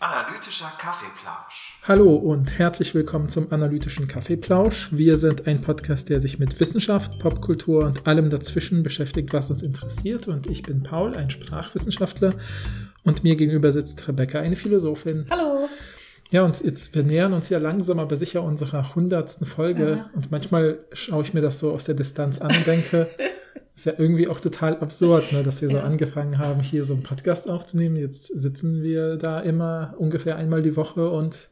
Analytischer Kaffeeplausch. Hallo und herzlich willkommen zum Analytischen Kaffeeplausch. Wir sind ein Podcast, der sich mit Wissenschaft, Popkultur und allem dazwischen beschäftigt, was uns interessiert. Und ich bin Paul, ein Sprachwissenschaftler. Und mir gegenüber sitzt Rebecca, eine Philosophin. Hallo. Ja, und jetzt, wir nähern uns ja langsam, aber sicher unserer hundertsten Folge. Ja. Und manchmal schaue ich mir das so aus der Distanz an und denke, ist ja irgendwie auch total absurd, ne, dass wir so Ja. angefangen haben, hier so einen Podcast aufzunehmen. Jetzt sitzen wir da immer ungefähr einmal die Woche und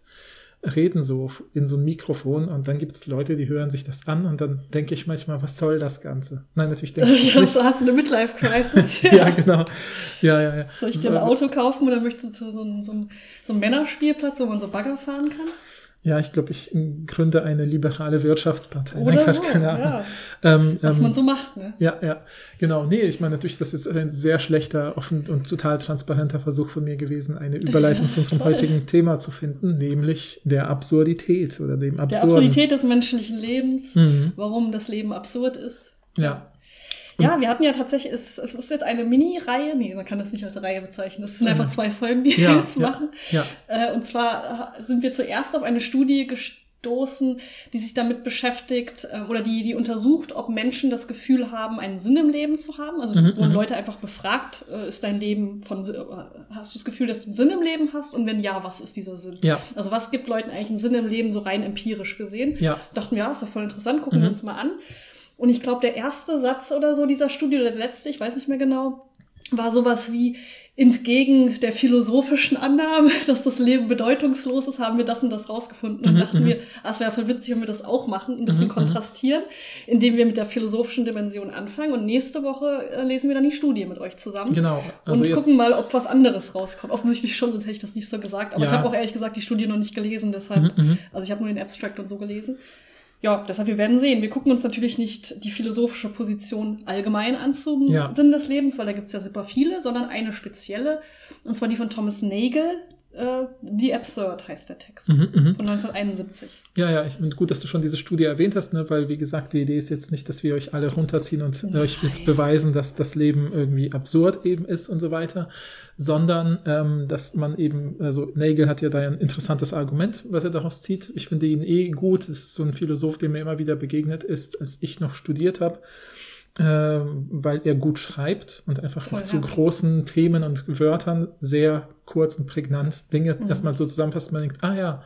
reden so in so ein Mikrofon und dann gibt es Leute, die hören sich das an und dann denke ich manchmal, was soll das Ganze? Nein, natürlich denke ich Ja, das so hast du eine Midlife-Crisis. nicht. Ja, genau. Ja, ja, ja. Soll ich dir ein Auto kaufen oder möchtest du zu so so einem, so einem Männerspielplatz, wo man so Bagger fahren kann? Ja, ich glaube, ich gründe eine liberale Wirtschaftspartei. Oder Nein, Quatsch, so, keine Ahnung. ja. Ähm, Was ähm, man so macht, ne? Ja, ja, genau. Nee, ich meine, natürlich ist das jetzt ein sehr schlechter, offen und total transparenter Versuch von mir gewesen, eine Überleitung Ja, zu unserem heutigen Thema zu finden, nämlich der Absurdität oder dem Der Absurden. Absurdität des menschlichen Lebens, Mhm. warum das Leben absurd ist. Ja. Ja, wir hatten ja tatsächlich, es, es ist jetzt eine Mini-Reihe, nee, man kann das nicht als Reihe bezeichnen, das sind Mhm. einfach zwei Folgen, die Ja, wir jetzt ja. machen. Ja. Äh, und zwar äh, sind wir zuerst auf eine Studie gestoßen, die sich damit beschäftigt äh, oder die, die untersucht, ob Menschen das Gefühl haben, einen Sinn im Leben zu haben. Also Mhm, wurden mhm. Leute einfach befragt, ist dein Leben von hast du das Gefühl, dass du einen Sinn im Leben hast? Und wenn ja, was ist dieser Sinn? Ja. Also was gibt Leuten eigentlich einen Sinn im Leben, so rein empirisch gesehen? Ja. Dachten wir, ja, ist doch voll interessant, gucken Mhm. wir uns mal an. Und ich glaube, der erste Satz oder so dieser Studie, oder der letzte, ich weiß nicht mehr genau, war sowas wie entgegen der philosophischen Annahme, dass das Leben bedeutungslos ist, haben wir das und das rausgefunden und Mhm, dachten mhm. wir, ah, es wäre voll witzig, wenn wir das auch machen, ein bisschen Mhm, mhm. kontrastieren, indem wir mit der philosophischen Dimension anfangen und nächste Woche äh, lesen wir dann die Studie mit euch zusammen. Genau. Also und gucken mal, ob was anderes rauskommt. Offensichtlich schon, sonst hätte ich das nicht so gesagt. Aber Ja. ich habe auch ehrlich gesagt die Studie noch nicht gelesen, deshalb Mhm, mhm. also ich habe nur den Abstract und so gelesen. Ja, deshalb, wir werden sehen. Wir gucken uns natürlich nicht die philosophische Position allgemein an zum Ja. Sinn des Lebens, weil da gibt es ja super viele, sondern eine spezielle, und zwar die von Thomas Nagel. Äh, The Absurd heißt der Text. Mhm, mhm. Von 1971. Ja, ja, ich finde gut, dass du schon diese Studie erwähnt hast, ne? weil wie gesagt, die Idee ist jetzt nicht, dass wir euch alle runterziehen und Nein. euch jetzt beweisen, dass das Leben irgendwie absurd eben ist und so weiter, sondern ähm, dass man eben, also Nagel hat ja da ein interessantes Argument, was er daraus zieht. Ich finde ihn eh gut. Das ist so ein Philosoph, der mir immer wieder begegnet ist, als ich noch studiert habe. Ähm, weil er gut schreibt und einfach auch zu ja. großen Themen und Wörtern sehr kurz und prägnant Dinge Mhm. erstmal so zusammenfasst, man denkt, ah ja,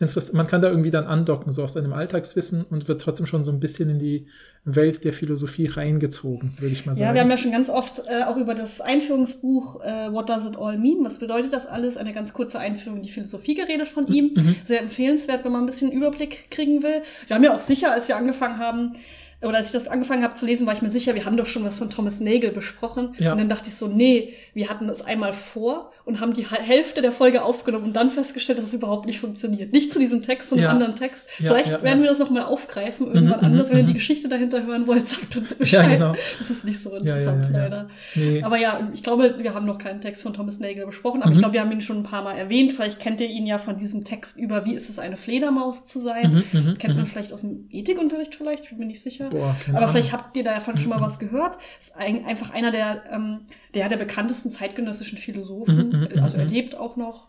interessant. Man kann da irgendwie dann andocken, so aus seinem Alltagswissen und wird trotzdem schon so ein bisschen in die Welt der Philosophie reingezogen, würde ich mal sagen. Ja, wir haben ja schon ganz oft äh, auch über das Einführungsbuch äh, What Does It All Mean? Was bedeutet das alles? Eine ganz kurze Einführung in die Philosophie geredet von ihm. Mhm. Sehr empfehlenswert, wenn man ein bisschen Überblick kriegen will. Wir haben ja auch sicher, als wir angefangen haben, oder als ich das angefangen habe zu lesen, war ich mir sicher, wir haben doch schon was von Thomas Nagel besprochen. Ja. Und dann dachte ich so, nee, wir hatten das einmal vor und haben die Hälfte der Folge aufgenommen und dann festgestellt, dass es überhaupt nicht funktioniert. Nicht zu diesem Text, sondern Ja. anderen Text. Ja, Vielleicht werden wir das nochmal aufgreifen, irgendwann Mhm, anders. mhm, Wenn ihr mhm. die Geschichte dahinter hören wollt, sagt uns Bescheid. genau. Das ist nicht so interessant, leider. Nee. Aber ja, ich glaube, wir haben noch keinen Text von Thomas Nagel besprochen, aber Mhm. ich glaube, wir haben ihn schon ein paar Mal erwähnt. Vielleicht kennt ihr ihn ja von diesem Text über, wie ist es, eine Fledermaus zu sein. Mhm, mhm, Kennt man vielleicht aus dem Ethikunterricht vielleicht, ich bin mir nicht sicher. Boah, keine aber Ahnung. vielleicht habt ihr davon schon mal Mhm. was gehört. Ist ein, einfach einer der, ähm, der, der bekanntesten zeitgenössischen Philosophen. Mhm, mhm, also er lebt auch noch.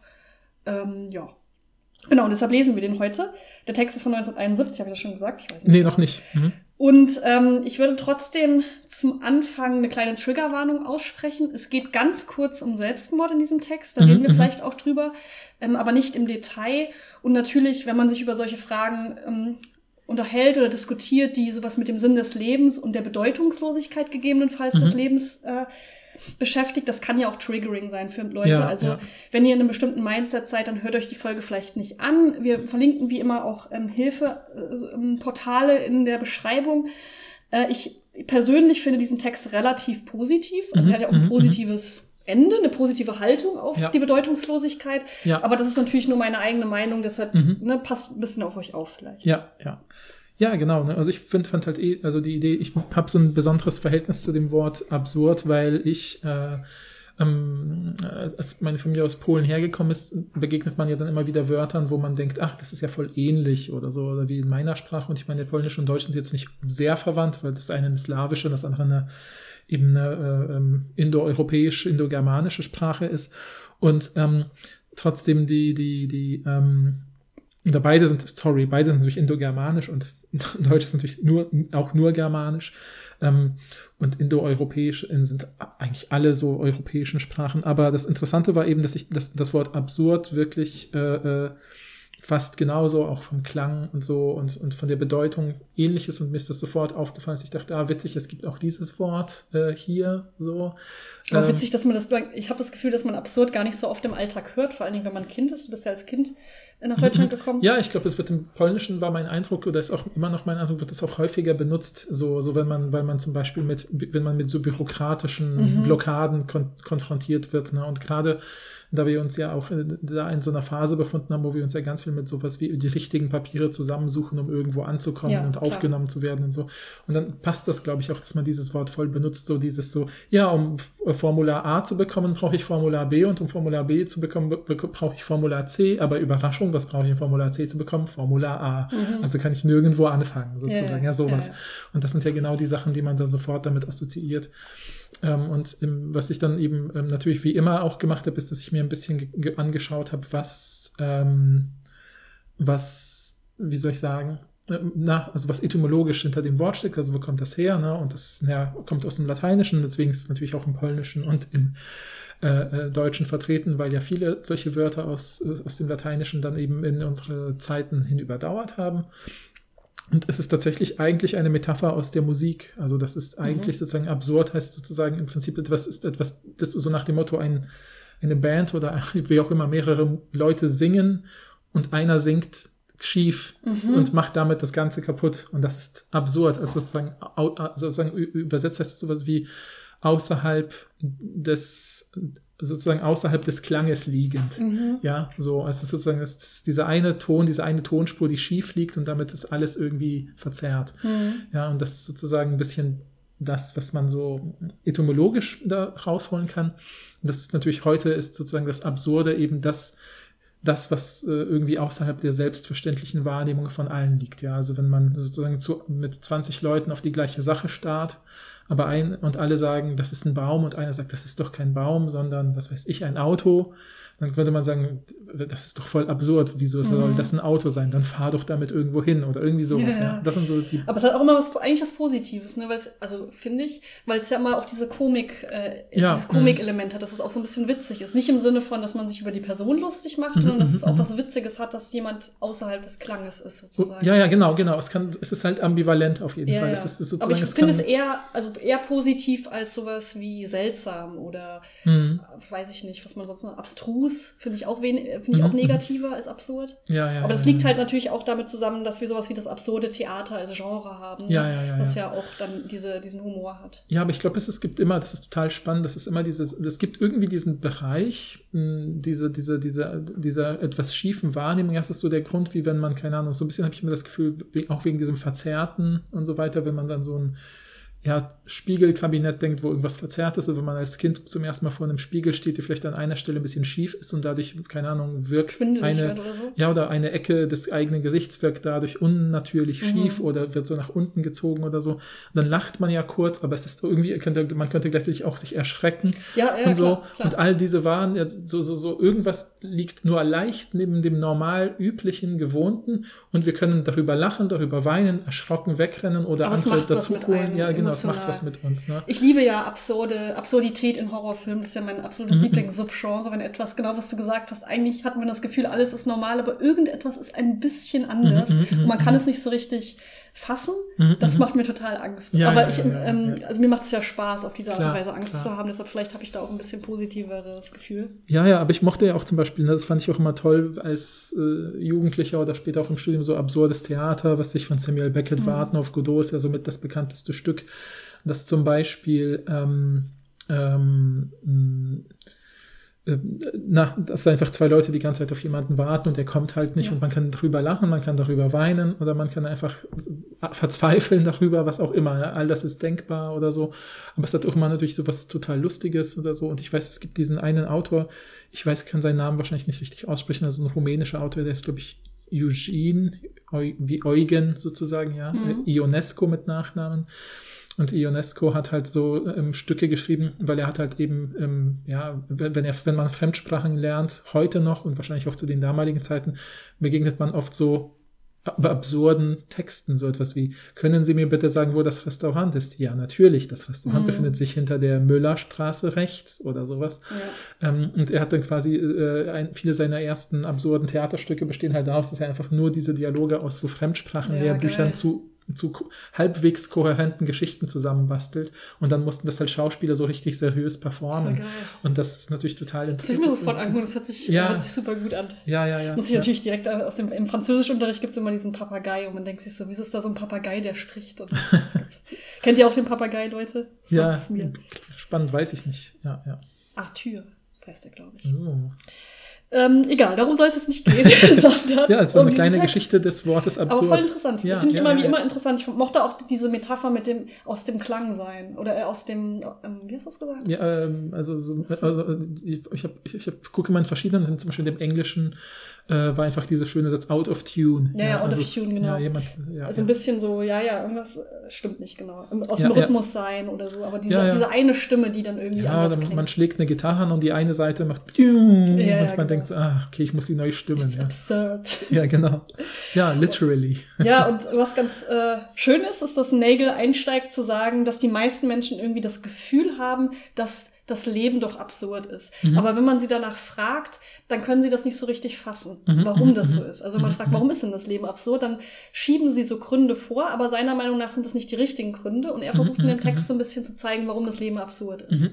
Ähm, ja. Genau, und deshalb lesen wir den heute. Der Text ist von 1971, habe ich das schon gesagt? Ich weiß Nee, noch nicht. Mhm. und ähm, ich würde trotzdem zum Anfang eine kleine Triggerwarnung aussprechen. Es geht ganz kurz um Selbstmord in diesem Text, da Mhm, reden wir vielleicht auch drüber, ähm, aber nicht im Detail. Und natürlich, wenn man sich über solche Fragen ähm, unterhält oder diskutiert, die sowas mit dem Sinn des Lebens und der Bedeutungslosigkeit gegebenenfalls Mhm. des Lebens äh, beschäftigt, das kann ja auch triggering sein für Leute. Ja, also ja. wenn ihr in einem bestimmten Mindset seid, dann hört euch die Folge vielleicht nicht an. Wir verlinken wie immer auch ähm, Hilfeportale in der Beschreibung. Äh, ich persönlich finde diesen Text relativ positiv. Also Mhm, er hat ja auch mhm, ein positives Ende, eine positive Haltung auf Ja. die Bedeutungslosigkeit. Ja. Aber das ist natürlich nur meine eigene Meinung, deshalb Mhm. ne, passt ein bisschen auf euch auf vielleicht. Ja, ja. Ja, genau. Ne? Also ich find, fand halt eh, also die Idee, ich habe so ein besonderes Verhältnis zu dem Wort absurd, weil ich, äh, ähm, als meine Familie aus Polen hergekommen ist, begegnet man ja dann immer wieder Wörtern, wo man denkt, ach, das ist ja voll ähnlich oder so, oder wie in meiner Sprache. Und ich meine, Polnisch und Deutsch sind jetzt nicht sehr verwandt, weil das eine eine slawische und das andere eine eben eine äh, ähm, indoeuropäische, indogermanische Sprache ist. Und ähm, trotzdem die, die, die, ähm, da beide sind, sorry, beide sind natürlich indogermanisch und Deutsch ist natürlich nur, auch nur germanisch. Ähm, und indoeuropäisch sind eigentlich alle so europäischen Sprachen. Aber das Interessante war eben, dass ich das, das Wort absurd wirklich äh, äh, fast genauso, auch vom Klang und so und, und von der Bedeutung ähnliches und mir ist das sofort aufgefallen, dass ich dachte, ah, witzig, es gibt auch dieses Wort äh, hier so. Aber ähm, witzig, dass man das, ich habe das Gefühl, dass man absurd gar nicht so oft im Alltag hört, vor allen Dingen, wenn man Kind ist, du bist ja als Kind nach Deutschland gekommen. Ja, ich glaube, es wird im Polnischen war mein Eindruck, oder ist auch immer noch mein Eindruck, wird es auch häufiger benutzt, so, so wenn man, weil man zum Beispiel mit, wenn man mit so bürokratischen mhm. Blockaden kon konfrontiert wird, ne? Und gerade da wir uns ja auch in, da in so einer Phase befunden haben, wo wir uns ja ganz viel mit sowas wie die richtigen Papiere zusammensuchen, um irgendwo anzukommen ja, und klar. aufgenommen zu werden und so. Und dann passt das, glaube ich, auch, dass man dieses Wort voll benutzt, so dieses so, ja, um Formular A zu bekommen, brauche ich Formular B und um Formular B zu bekommen, brauche ich Formular C, aber Überraschung, was brauche ich, um Formular C zu bekommen? Formular A. Mhm. Also kann ich nirgendwo anfangen, sozusagen, ja, ja sowas. Ja, und das sind ja genau die Sachen, die man dann sofort damit assoziiert. Ähm, und ähm, was ich dann eben ähm, natürlich wie immer auch gemacht habe, ist, dass ich mir ein bisschen angeschaut habe, was, ähm, was, wie soll ich sagen, äh, na, also was etymologisch hinter dem Wort steckt, also wo kommt das her, ne? Und das ja, kommt aus dem Lateinischen, deswegen ist es natürlich auch im Polnischen und im äh, äh, Deutschen vertreten, weil ja viele solche Wörter aus, äh, aus dem Lateinischen dann eben in unsere Zeiten hin überdauert haben. Und es ist tatsächlich eigentlich eine Metapher aus der Musik. Also das ist mhm. eigentlich mhm. sozusagen absurd, heißt sozusagen im Prinzip etwas, ist etwas, das so nach dem Motto ein, eine Band oder wie auch immer mehrere Leute singen und einer singt schief mhm. und macht damit das Ganze kaputt. Und das ist absurd. Also sozusagen, sozusagen übersetzt heißt es sowas wie außerhalb des, sozusagen außerhalb des Klanges liegend. Mhm. Ja, so, ist sozusagen es ist dieser eine Ton, diese eine Tonspur, die schief liegt und damit ist alles irgendwie verzerrt. Mhm. Ja, und das ist sozusagen ein bisschen das, was man so etymologisch da rausholen kann. Und das ist natürlich heute ist sozusagen das Absurde eben das, das, was äh, irgendwie außerhalb der selbstverständlichen Wahrnehmung von allen liegt. Ja, also wenn man sozusagen zu, mit 20 Leuten auf die gleiche Sache starrt aber ein und alle sagen, das ist ein Baum und einer sagt, das ist doch kein Baum, sondern was weiß ich, ein Auto dann würde man sagen, das ist doch voll absurd, wieso mhm. soll das ein Auto sein? Dann fahr doch damit irgendwo hin oder irgendwie sowas. Ja, ja. Das sind so die Aber es hat auch immer was, eigentlich was Positives, ne? Weil's, also finde ich, weil es ja immer auch diese Komik, äh, ja. dieses Komik-Element hat, dass es auch so ein bisschen witzig ist. Nicht im Sinne von, dass man sich über die Person lustig macht, mhm, sondern dass es auch mhm. was Witziges hat, dass jemand außerhalb des Klanges ist, sozusagen. Ja, ja, genau, genau. Es kann, es ist halt ambivalent auf jeden Fall. Es ist, es Aber ich finde es eher, also eher positiv als sowas wie seltsam oder mhm. weiß ich nicht, was man sonst noch abstrus Abstrus finde ich auch, find ich auch mhm, mhm. negativer als absurd. Ja, ja, Aber das ja, liegt halt natürlich auch damit zusammen, dass wir sowas wie das absurde Theater als Genre haben, ja, ja, ja, was ja. auch dann diese, diesen Humor hat. Ja, aber ich glaube, es, es gibt immer, das ist total spannend, das ist immer dieses, es gibt irgendwie diesen Bereich, diese, diese, diese, dieser etwas schiefen Wahrnehmung. Das ist so der Grund, wie wenn man, keine Ahnung, so ein bisschen habe ich immer das Gefühl, auch wegen diesem Verzerrten und so weiter, wenn man dann so ein ja, Spiegelkabinett denkt, wo irgendwas verzerrt ist, oder wenn man als Kind zum ersten Mal vor einem Spiegel steht, die vielleicht an einer Stelle ein bisschen schief ist und dadurch, keine Ahnung, wirkt eine, oder so. ja, oder eine Ecke des eigenen Gesichts wirkt dadurch unnatürlich mhm. schief oder wird so nach unten gezogen oder so. Dann lacht man ja kurz, aber es ist irgendwie, könnte, man könnte gleichzeitig auch sich erschrecken ja, ja, und so. Klar, klar. Und all diese waren ja so, so, so, irgendwas liegt nur leicht neben dem normal üblichen, gewohnten und wir können darüber lachen, darüber weinen, erschrocken wegrennen oder andere dazu holen. Ja, genau, das macht was mit uns. Ne? Ich liebe ja absurde, Absurdität in Horrorfilmen. Das ist ja mein absolutes mhm. Lieblingssubgenre, wenn etwas, genau was du gesagt hast, eigentlich hat man das Gefühl, alles ist normal, aber irgendetwas ist ein bisschen anders. Mhm, mhm und man kann mhm. es nicht so richtig fassen. Mhm, das macht mir total Angst. Ja, aber ja, ich, ja, ähm, also mir macht es ja Spaß, auf diese Art und Weise Angst klar. zu haben. Deshalb vielleicht habe ich da auch ein bisschen positiveres Gefühl. Ja, ja, aber ich mochte ja auch zum Beispiel, ne, das fand ich auch immer toll als äh, Jugendlicher oder später auch im Studium so absurdes Theater, was sich von Samuel Beckett mhm. Warten auf Godot ist ja somit das bekannteste Stück, das zum Beispiel ähm, ähm, äh, na, das sind einfach zwei Leute, die die ganze Zeit auf jemanden warten und der kommt halt nicht ja. und man kann darüber lachen, man kann darüber weinen oder man kann einfach verzweifeln darüber, was auch immer. All das ist denkbar oder so. Aber es hat auch immer natürlich so was total Lustiges oder so. Und ich weiß, es gibt diesen einen Autor, ich weiß, kann seinen Namen wahrscheinlich nicht richtig aussprechen, also ein rumänischer Autor, der ist, glaube ich, Eugene, wie Eugen sozusagen, ja, mhm. Ionesco mit Nachnamen. Und Ionesco hat halt so ähm, Stücke geschrieben, weil er hat halt eben, ähm, ja, wenn, er, wenn man Fremdsprachen lernt, heute noch und wahrscheinlich auch zu den damaligen Zeiten, begegnet man oft so absurden Texten, so etwas wie, können Sie mir bitte sagen, wo das Restaurant ist? Ja, natürlich, das Restaurant mhm. befindet sich hinter der Müllerstraße rechts oder sowas. Ja. Ähm, und er hat dann quasi, äh, ein, viele seiner ersten absurden Theaterstücke bestehen halt daraus, dass er einfach nur diese Dialoge aus so Fremdsprachenlehrbüchern ja, zu zu halbwegs kohärenten Geschichten zusammenbastelt und dann mussten das halt Schauspieler so richtig seriös performen. Und das ist natürlich total interessant. Das ich mir sofort angucken, das hört sich, ja. hört sich super gut an. Ja, ja, ja. Muss ich ja. natürlich direkt aus dem, im Französischunterricht gibt es immer diesen Papagei und man denkt sich so, wieso ist da so ein Papagei, der spricht? kennt ihr auch den Papagei, Leute? Sagt ja, spannend, weiß ich nicht. Ja, ja. Arthur heißt der, glaube ich. Oh. Ähm, egal, darum soll es jetzt nicht gehen, sondern. ja, es war um eine kleine Text. Geschichte des Wortes absurd. Aber voll interessant. Ja, Finde ich ja, immer ja, wie immer interessant. Ich mochte auch diese Metapher mit dem aus dem Klang sein. Oder äh, aus dem, ähm, wie hast du das gesagt? Ja, ähm, also, so, also ich, ich, hab, ich, ich gucke immer in verschiedenen, zum Beispiel dem Englischen äh, war einfach dieser schöne Satz out of tune. Ja, ja out also, of tune, genau. Ja, jemand, ja, also ein bisschen so, ja, ja, irgendwas äh, stimmt nicht genau. Aus dem Rhythmus sein oder so, aber diese, diese eine Stimme, die dann irgendwie ja, dann, Man schlägt eine Gitarre an und die eine Seite macht und man genau. denkt so, ach, okay, ich muss sie neu stimmen. It's ja. absurd. Ja, genau. Ja, literally. Ja, und was ganz äh, schön ist, ist, dass Nagel einsteigt zu sagen, dass die meisten Menschen irgendwie das Gefühl haben, dass das Leben doch absurd ist. Mhm. Aber wenn man sie danach fragt, dann können sie das nicht so richtig fassen, mhm. warum das so mhm. ist. Also wenn man mhm. fragt, warum ist denn das Leben absurd, dann schieben sie so Gründe vor, aber seiner Meinung nach sind das nicht die richtigen Gründe. Und er versucht in dem Text so ein bisschen zu zeigen, warum das Leben absurd ist.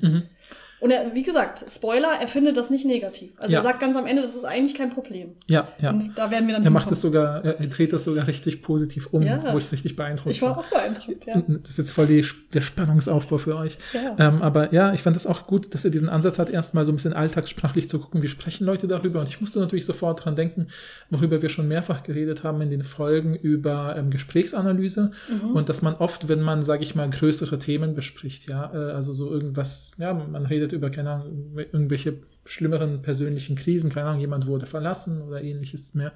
Und er, wie gesagt, Spoiler, er findet das nicht negativ. Also ja. er sagt ganz am Ende, das ist eigentlich kein Problem. Ja, ja. Und da werden wir dann. Er macht es sogar, er dreht das sogar richtig positiv um, ja. wo ich richtig beeindruckt Ich war auch beeindruckt, ja. Das ist jetzt voll die, der Spannungsaufbau für euch. Ja. Ähm, aber ja, ich fand es auch gut, dass er diesen Ansatz hat, erstmal so ein bisschen alltagssprachlich zu gucken, wie sprechen Leute darüber. Und ich musste natürlich sofort dran denken, worüber wir schon mehrfach geredet haben in den Folgen über ähm, Gesprächsanalyse. Mhm. Und dass man oft, wenn man, sage ich mal, größere Themen bespricht, ja, äh, also so irgendwas, ja, man redet über, keine Ahnung, irgendwelche schlimmeren persönlichen Krisen, keine Ahnung, jemand wurde verlassen oder ähnliches mehr.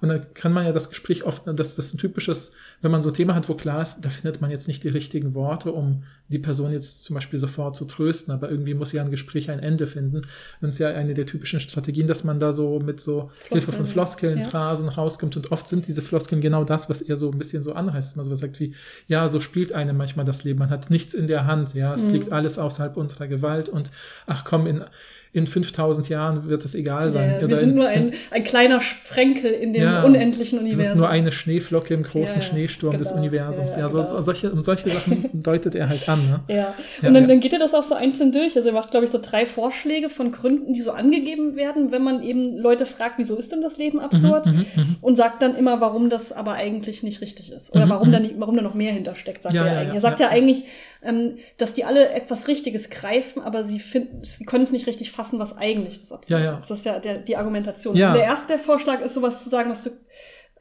Und dann kann man ja das Gespräch oft, das, das ist ein typisches, wenn man so ein Thema hat, wo klar ist, da findet man jetzt nicht die richtigen Worte, um die Person jetzt zum Beispiel sofort zu trösten, aber irgendwie muss ja ein Gespräch ein Ende finden. Dann ist ja eine der typischen Strategien, dass man da so mit so Floskeln, Hilfe von Floskeln, ja. Phrasen rauskommt und oft sind diese Floskeln genau das, was er so ein bisschen so anheißt. Man so sagt wie, ja, so spielt einem manchmal das Leben, man hat nichts in der Hand, ja, es mhm. liegt alles außerhalb unserer Gewalt und ach komm, in in 5000 Jahren wird es egal sein. Ja, wir sind nur ein, ein kleiner Sprenkel in dem ja, unendlichen Universum. nur eine Schneeflocke im großen ja, Schneesturm genau, des Universums. Ja, so, genau. solche, um solche Sachen deutet er halt an. Ne? Ja, und dann, dann geht er das auch so einzeln durch. Also er macht, glaube ich, so drei Vorschläge von Gründen, die so angegeben werden, wenn man eben Leute fragt, wieso ist denn das Leben absurd? Mhm, mhm, mhm. und sagt dann immer, warum das aber eigentlich nicht richtig ist. Oder mhm, warum, da nicht, warum da noch mehr hintersteckt, sagt er eigentlich. Er sagt ja, eigentlich, ähm, dass die alle etwas Richtiges greifen, aber sie finden, sie können es nicht richtig fassen, was eigentlich das Absurde ja, ja. ist. Das ist ja der, die Argumentation. Ja. Und der erste Vorschlag ist sowas zu sagen, was du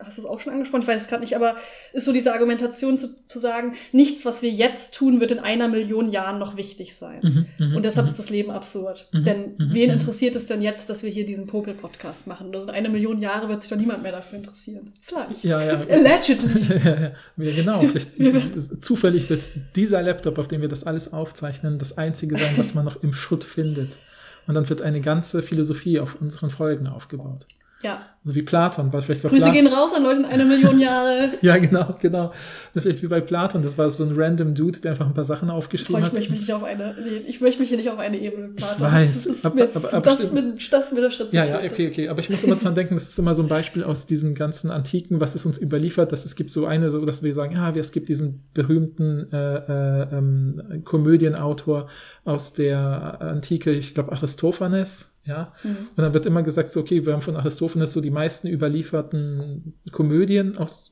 hast du es auch schon angesprochen, ich weiß es gerade nicht, aber ist so diese Argumentation zu, zu sagen, nichts, was wir jetzt tun, wird in einer Million Jahren noch wichtig sein. Mhm, mhm und deshalb mhm. ist das Leben absurd. Mhm, denn mhm, wen interessiert es denn jetzt, dass wir hier diesen Popel-Podcast machen? Also in einer Million Jahre wird sich doch niemand mehr dafür interessieren. Vielleicht. Ja, ja. Allegedly. ja, ja, genau. Vielleicht, zufällig wird dieser Laptop, auf dem wir das alles aufzeichnen, das einzige sein, was man noch im Schutt findet. Und dann wird eine ganze Philosophie auf unseren Folgen aufgebaut. Ja. So wie Platon. Weil vielleicht Grüße Platon. gehen raus an Leute in einer Million Jahre. ja, genau, genau. Vielleicht wie bei Platon. Das war so ein random Dude, der einfach ein paar Sachen aufgeschrieben hat. Ich möchte mich nicht auf eine, nee, ich möchte mich hier nicht auf eine Ebene mit Platon. Ich weiß. Das ist aber, jetzt, aber, aber das, mit, das mit der Schritt Ja, ja, okay, okay. Aber ich muss immer dran denken, das ist immer so ein Beispiel aus diesen ganzen Antiken, was es uns überliefert, dass es gibt so eine, so dass wir sagen, ja, es gibt diesen berühmten äh, äh, ähm, Komödienautor aus der Antike, ich glaube Aristophanes, ja, mhm. und dann wird immer gesagt, so, okay, wir haben von Aristophanes so die meisten überlieferten Komödien aus,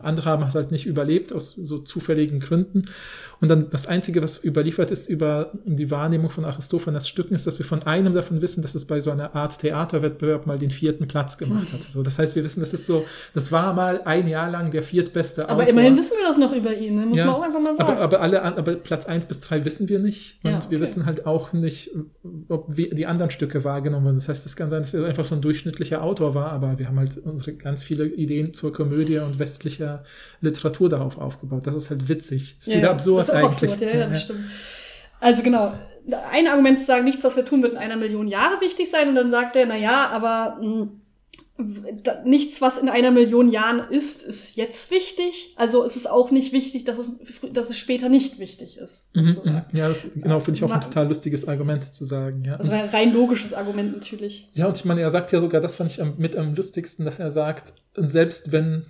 andere haben es halt nicht überlebt aus so zufälligen Gründen. Und dann das Einzige, was überliefert ist über die Wahrnehmung von Aristophanes Stücken, ist, dass wir von einem davon wissen, dass es bei so einer Art Theaterwettbewerb mal den vierten Platz gemacht hat. So, das heißt, wir wissen, das ist so, das war mal ein Jahr lang der viertbeste Autor. Aber immerhin wissen wir das noch über ihn, ne? muss ja, man auch einfach mal sagen. Aber, aber, alle, aber Platz eins bis drei wissen wir nicht. Und ja, okay. wir wissen halt auch nicht, ob wie die anderen Stücke wahrgenommen wurden. Das heißt, es kann sein, dass er einfach so ein durchschnittlicher Autor war, aber wir haben halt unsere ganz viele Ideen zur Komödie und westlicher Literatur darauf aufgebaut. Das ist halt witzig. Das ist Ja, wieder absurd ist eigentlich. absurd, ja, ja, das stimmt. Also genau, ein Argument zu sagen, nichts, was wir tun, wird in einer Million Jahre wichtig sein. Und dann sagt er, na ja, aber mh, da, nichts, was in einer Million Jahren ist, ist jetzt wichtig. Also es ist auch nicht wichtig, dass es, dass es später nicht wichtig ist. Mhm, sozusagen. mhm. Ja, das genau finde ich auch ein total lustiges Argument zu sagen. Ja. Also ein rein logisches Argument natürlich. Ja, und ich meine, er sagt ja sogar, das fand ich am, mit am lustigsten, dass er sagt, selbst wenn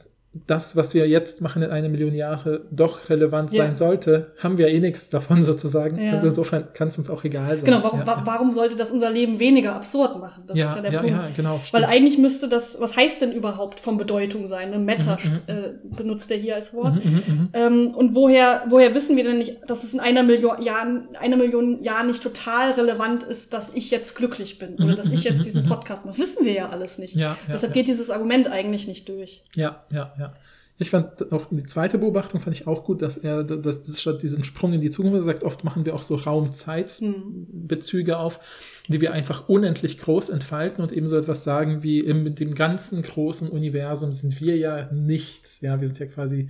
das, was wir jetzt machen in einer Million Jahre, doch relevant Ja. sein sollte, haben wir eh nichts davon sozusagen. Ja. Und insofern kann es uns auch egal sein. Genau, warum, ja, wa ja. warum sollte das unser Leben weniger absurd machen? Das ja, ist ja der Punkt. ja, genau. Weil eigentlich müsste das, was heißt denn überhaupt von Bedeutung sein? Ne? Meta Mhm, mhm. äh, benutzt er hier als Wort. Mhm, mhm, mhm. Ähm, und woher, woher wissen wir denn nicht, dass es in einer Million Jahren, einer Million Jahren nicht total relevant ist, dass ich jetzt glücklich bin oder dass ich jetzt diesen mhm. Das wissen wir ja alles nicht. Deshalb geht dieses Argument eigentlich nicht durch. Ja, ja, ja. Ich fand auch die zweite Beobachtung fand ich auch gut, dass er dass das statt diesen Sprung in die Zukunft er sagt, oft machen wir auch so Raum-Zeit-Bezüge auf, die wir einfach unendlich groß entfalten und eben so etwas sagen wie in dem ganzen großen Universum sind wir ja nichts. Ja, wir sind ja quasi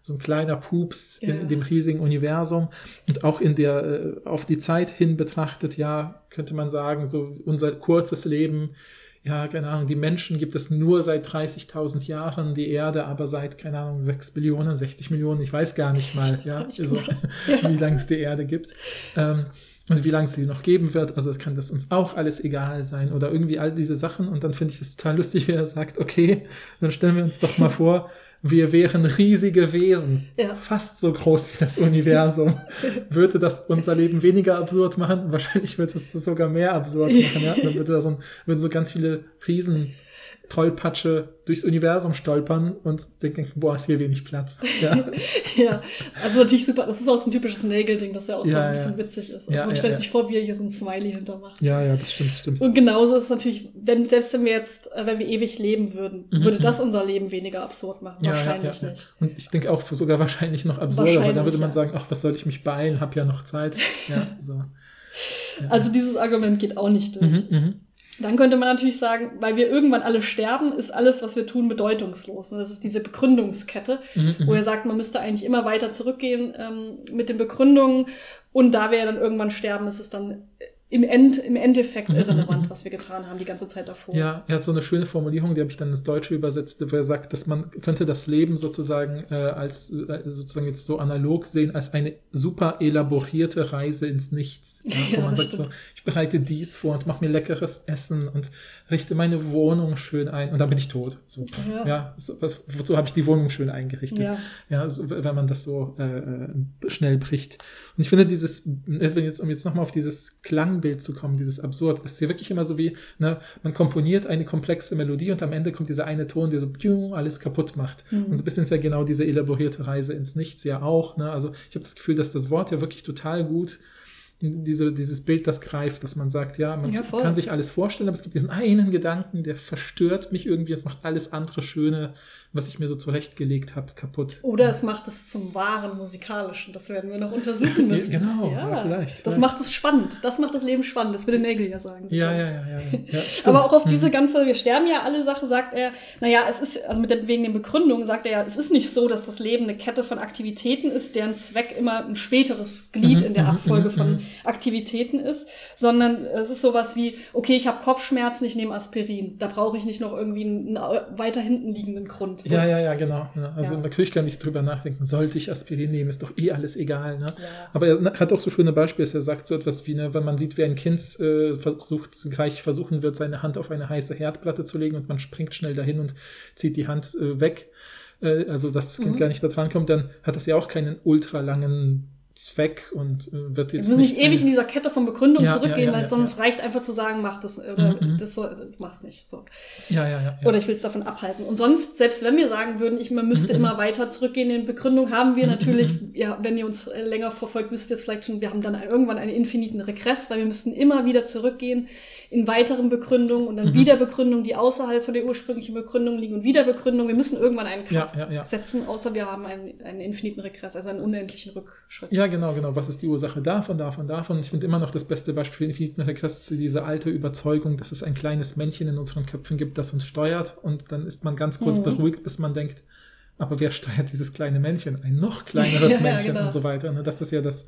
so ein kleiner Pups Ja. in, in dem riesigen Universum und auch in der äh, auf die Zeit hin betrachtet, ja, könnte man sagen, so unser kurzes Leben ja, keine Ahnung, die Menschen gibt es nur seit 30.000 Jahren, die Erde aber seit, keine Ahnung, 6 Billionen, 60 Millionen, ich weiß gar nicht mal, ja, Nicht also, wie lange es die Erde gibt. Ähm, und wie lange es sie noch geben wird. Also es kann das uns auch alles egal sein oder irgendwie all diese Sachen. Und dann finde ich das total lustig, wie er sagt, okay, dann stellen wir uns doch mal vor, wir wären riesige Wesen, Ja. fast so groß wie das Universum. würde das unser Leben weniger absurd machen? Wahrscheinlich würde es sogar mehr absurd machen. Ja? Dann würde da so, würden so ganz viele Riesen Tollpatsche durchs Universum stolpern und denken, boah, ist hier wenig Platz. Ja, ja, also natürlich super. Das ist auch so ein typisches Nagel-Ding, das ja auch so Ja, ein bisschen ja. witzig ist. Also Ja, man stellt sich vor, wie er hier so ein Smiley hintermacht. ja, ja, das stimmt, stimmt. Und genauso ist es natürlich, wenn, selbst wenn wir jetzt, äh, wenn wir ewig leben würden, Mhm, würde mhm. das unser Leben weniger absurd machen. Wahrscheinlich nicht. Und ich denke auch sogar wahrscheinlich noch absurder, weil da würde man sagen, ach, was soll ich mich beeilen, hab ja noch Zeit. Ja, so. Also dieses Argument geht auch nicht durch. mhm, mhm. Dann könnte man natürlich sagen, weil wir irgendwann alle sterben, ist alles, was wir tun, bedeutungslos. Und das ist diese Begründungskette, Mhm, wo mhm. er sagt, man müsste eigentlich immer weiter zurückgehen ähm, mit den Begründungen. Und da wir ja dann irgendwann sterben, ist es dann im, End, im Endeffekt Mhm, irrelevant, was wir getan haben die ganze Zeit davor. Ja, er hat so eine schöne Formulierung, die habe ich dann ins Deutsche übersetzt, wo er sagt, dass man könnte das Leben sozusagen äh, als äh, sozusagen jetzt so analog sehen als eine super elaborierte Reise ins Nichts. Ja, wo Ja, man sagt so, ich bereite dies vor und mache mir leckeres Essen und richte meine Wohnung schön ein und dann bin ich tot. So, pff, Ja. ja, so, was, wozu habe ich die Wohnung schön eingerichtet? Ja. Ja, so, wenn man das so äh, äh, schnell bricht. Und ich finde dieses, wenn jetzt, um jetzt nochmal auf dieses Klangbild zu kommen, dieses Absurd, das ist ja wirklich immer so wie, ne, man komponiert eine komplexe Melodie und am Ende kommt dieser eine Ton, der so piu, alles kaputt macht. Mhm. Und so ein bisschen ist ja genau diese elaborierte Reise ins Nichts ja auch. Ne? Also ich habe das Gefühl, dass das Wort ja wirklich total gut diese, dieses Bild, das greift, dass man sagt, ja, man Ja, kann sich alles vorstellen, aber es gibt diesen einen Gedanken, der verstört mich irgendwie und macht alles andere Schöne, was ich mir so zurechtgelegt habe, kaputt. Oder es macht es zum wahren Musikalischen. Das werden wir noch untersuchen müssen. genau, ja. ja, vielleicht, Das vielleicht. macht es spannend. Das macht das Leben spannend. Das würde Nagel ja sagen. Ja, ja, ja, ja. ja. Aber auch auf diese Mhm. ganze, wir sterben ja alle Sache, sagt er, naja, es ist, also mit der, wegen den Begründungen sagt er ja, es ist nicht so, dass das Leben eine Kette von Aktivitäten ist, deren Zweck immer ein späteres Glied Mhm, in der mhm, Abfolge von. Aktivitäten ist, sondern es ist sowas wie, okay, ich habe Kopfschmerzen, ich nehme Aspirin. Da brauche ich nicht noch irgendwie einen weiter hinten liegenden Grund. Ja, ja, ja, genau. Ja, also Ja. natürlich kann ich drüber nachdenken, sollte ich Aspirin nehmen, ist doch eh alles egal. Ne? Ja. Aber er hat auch so schöne Beispiele, er sagt so etwas wie, ne, wenn man sieht, wie ein Kind äh, versucht, gleich versuchen wird, seine Hand auf eine heiße Herdplatte zu legen und man springt schnell dahin und zieht die Hand äh, weg, äh, also dass das Kind Mhm. gar nicht da dran kommt, dann hat das ja auch keinen ultralangen Zweck und äh, wird Wir jetzt müssen nicht ewig in dieser Kette von Begründungen Ja, zurückgehen, ja, ja, weil es reicht einfach zu sagen, mach das oder Mhm, mhm. das soll, mach's nicht. So. Ja, ja, ja. Oder ich will es davon abhalten. Und sonst, selbst wenn wir sagen würden, ich, man müsste Mhm, immer weiter zurückgehen in Begründung, haben wir Mhm, natürlich, mhm. ja, wenn ihr uns äh, länger verfolgt, wisst ihr es vielleicht schon, wir haben dann irgendwann einen infiniten Regress, weil wir müssten immer wieder zurückgehen in weiteren Begründungen und dann Mhm. wieder Begründungen, die außerhalb von der ursprünglichen Begründung liegen und wieder Begründungen. Wir müssen irgendwann einen Cut setzen, außer wir haben einen, einen infiniten Regress, also einen unendlichen Rückschritt. Ja, genau, genau. Was ist die Ursache davon, davon, davon? Ich finde immer noch das beste Beispiel Infinite Regress diese alte Überzeugung, dass es ein kleines Männchen in unseren Köpfen gibt, das uns steuert und dann ist man ganz kurz mhm. beruhigt, bis man denkt, aber wer steuert dieses kleine Männchen? Ein noch kleineres ja, Männchen genau. und so weiter. Ne? Das ist ja das,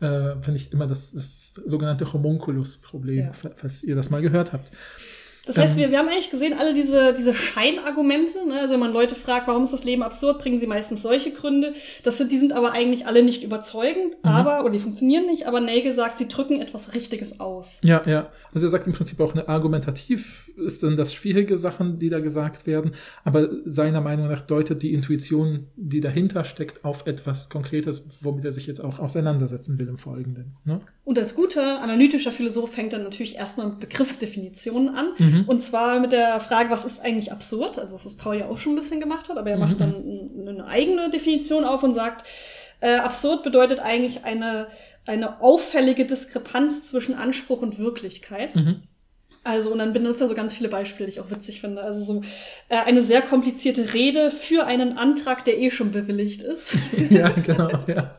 äh, finde ich immer das, das sogenannte Homunculus-Problem, ja. falls ihr das mal gehört habt. Das heißt, wir, wir haben eigentlich gesehen, alle diese, diese Scheinargumente, ne? also wenn man Leute fragt, warum ist das Leben absurd, bringen sie meistens solche Gründe. Das sind, die sind aber eigentlich alle nicht überzeugend, mhm. aber, oder die funktionieren nicht, aber Nagel sagt, sie drücken etwas Richtiges aus. Ja, ja. Also er sagt im Prinzip auch, eine argumentativ ist dann das schwierige Sachen, die da gesagt werden, aber seiner Meinung nach deutet die Intuition, die dahinter steckt, auf etwas Konkretes, womit er sich jetzt auch auseinandersetzen will im Folgenden. Ne? Und als guter analytischer Philosoph fängt er natürlich erstmal mit Begriffsdefinitionen an. Mhm. Mhm. Und zwar mit der Frage, was ist eigentlich absurd? Also das, was Paul ja auch schon ein bisschen gemacht hat, aber er macht mhm. dann eine eigene Definition auf und sagt, äh, absurd bedeutet eigentlich eine, eine auffällige Diskrepanz zwischen Anspruch und Wirklichkeit. Mhm. Also, und dann benutzt er so ganz viele Beispiele, die ich auch witzig finde. Also so äh, eine sehr komplizierte Rede für einen Antrag, der eh schon bewilligt ist. ja, genau, ja.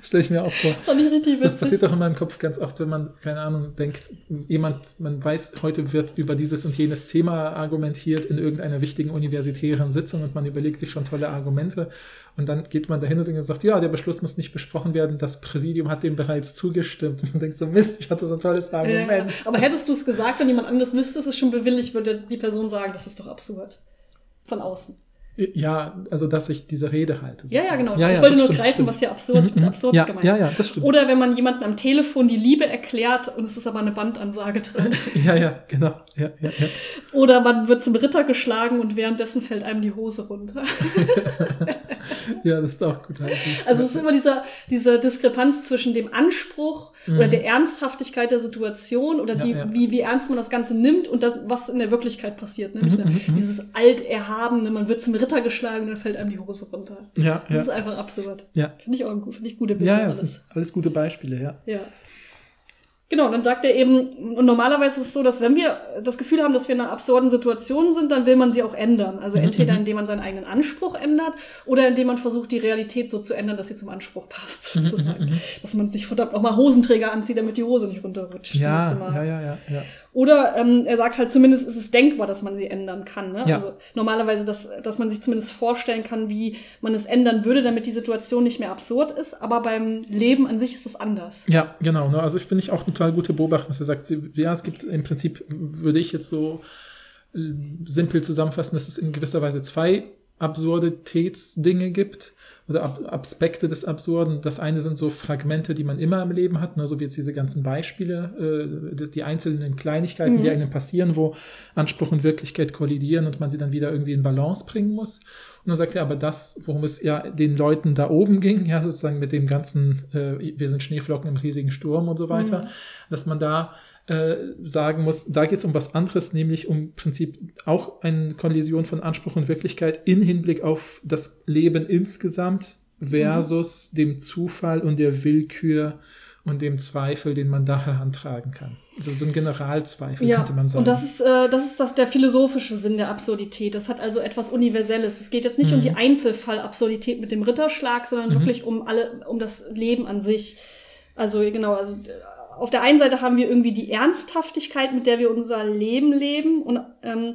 Stelle ich mir auch vor. Fand ich richtig witzig. Das passiert auch in meinem Kopf ganz oft, wenn man, keine Ahnung, denkt, jemand, man weiß, heute wird über dieses und jenes Thema argumentiert in irgendeiner wichtigen universitären Sitzung und man überlegt sich schon tolle Argumente und dann geht man dahin und sagt, ja, der Beschluss muss nicht besprochen werden, das Präsidium hat dem bereits zugestimmt. Und man denkt so, Mist, ich hatte so ein tolles Argument. Äh, aber hättest du es gesagt und jemand anderes wüsste es schon bewilligt, würde die Person sagen, das ist doch absurd. Von außen. Ja, also dass ich diese Rede halte. Sozusagen. Ja, ja, genau. Ja, ich wollte nur stimmt, greifen, stimmt. was hier absurd, mhm, mhm. absurd ja, gemeint ist. Ja, ja, das stimmt. Oder wenn man jemanden am Telefon die Liebe erklärt und es ist aber eine Bandansage drin. ja, ja, genau. Ja, ja, ja. Oder man wird zum Ritter geschlagen und währenddessen fällt einem die Hose runter. ja, das ist auch gut. Also es ist immer dieser, diese Diskrepanz zwischen dem Anspruch mhm. oder der Ernsthaftigkeit der Situation oder die, Wie, wie ernst man das Ganze nimmt und das, was in der Wirklichkeit passiert. Nämlich mhm, mhm dieses Alterhabene, man wird zum Ritter geschlagen und dann fällt einem die Hose runter. Ja, das ja. ist einfach absurd. Ja. Finde ich auch gut, finde ich gute Bilder. Ja, ja, das sind alles gute Beispiele, ja. Ja. Genau, dann sagt er eben, und normalerweise ist es so, dass wenn wir das Gefühl haben, dass wir in einer absurden Situation sind, dann will man sie auch ändern. Also mhm, entweder mhm. indem man seinen eigenen Anspruch ändert oder indem man versucht, die Realität so zu ändern, dass sie zum Anspruch passt. Mhm, sozusagen. dass man sich verdammt nochmal Hosenträger anzieht, damit die Hose nicht runterrutscht. Ja, ja, ja, ja, ja. Oder ähm, er sagt halt zumindest, ist es denkbar, dass man sie ändern kann. Ne? Ja. Also normalerweise, dass, dass man sich zumindest vorstellen kann, wie man es ändern würde, damit die Situation nicht mehr absurd ist. Aber beim Leben an sich ist das anders. Ja, genau. Ne? Also ich finde ich auch total gute Beobachtung, dass er sagt, ja, es gibt im Prinzip, würde ich jetzt so äh, simpel zusammenfassen, dass es in gewisser Weise zwei Absurditätsdinge gibt oder Ab Aspekte des Absurden. Das eine sind so Fragmente, die man immer im Leben hat, ne, so wie jetzt diese ganzen Beispiele, äh, die, die, einzelnen Kleinigkeiten, mhm. die einem passieren, wo Anspruch und Wirklichkeit kollidieren und man sie dann wieder irgendwie in Balance bringen muss. Und dann sagt er aber das, worum es ja den Leuten da oben ging, ja, sozusagen mit dem ganzen, äh, wir sind Schneeflocken im riesigen Sturm und so weiter, mhm. dass man da äh, sagen muss, da geht es um was anderes, nämlich um im Prinzip auch eine Kollision von Anspruch und Wirklichkeit in Hinblick auf das Leben insgesamt versus mhm. dem Zufall und der Willkür und dem Zweifel, den man da herantragen kann. So, so ein Generalzweifel ja, könnte man sagen. Und das ist, äh, das ist das der philosophische Sinn der Absurdität. Das hat also etwas Universelles. Es geht jetzt nicht mhm. um die Einzelfallabsurdität mit dem Ritterschlag, sondern mhm. wirklich um alle, um das Leben an sich. Also genau, also auf der einen Seite haben wir irgendwie die Ernsthaftigkeit, mit der wir unser Leben leben und, ähm,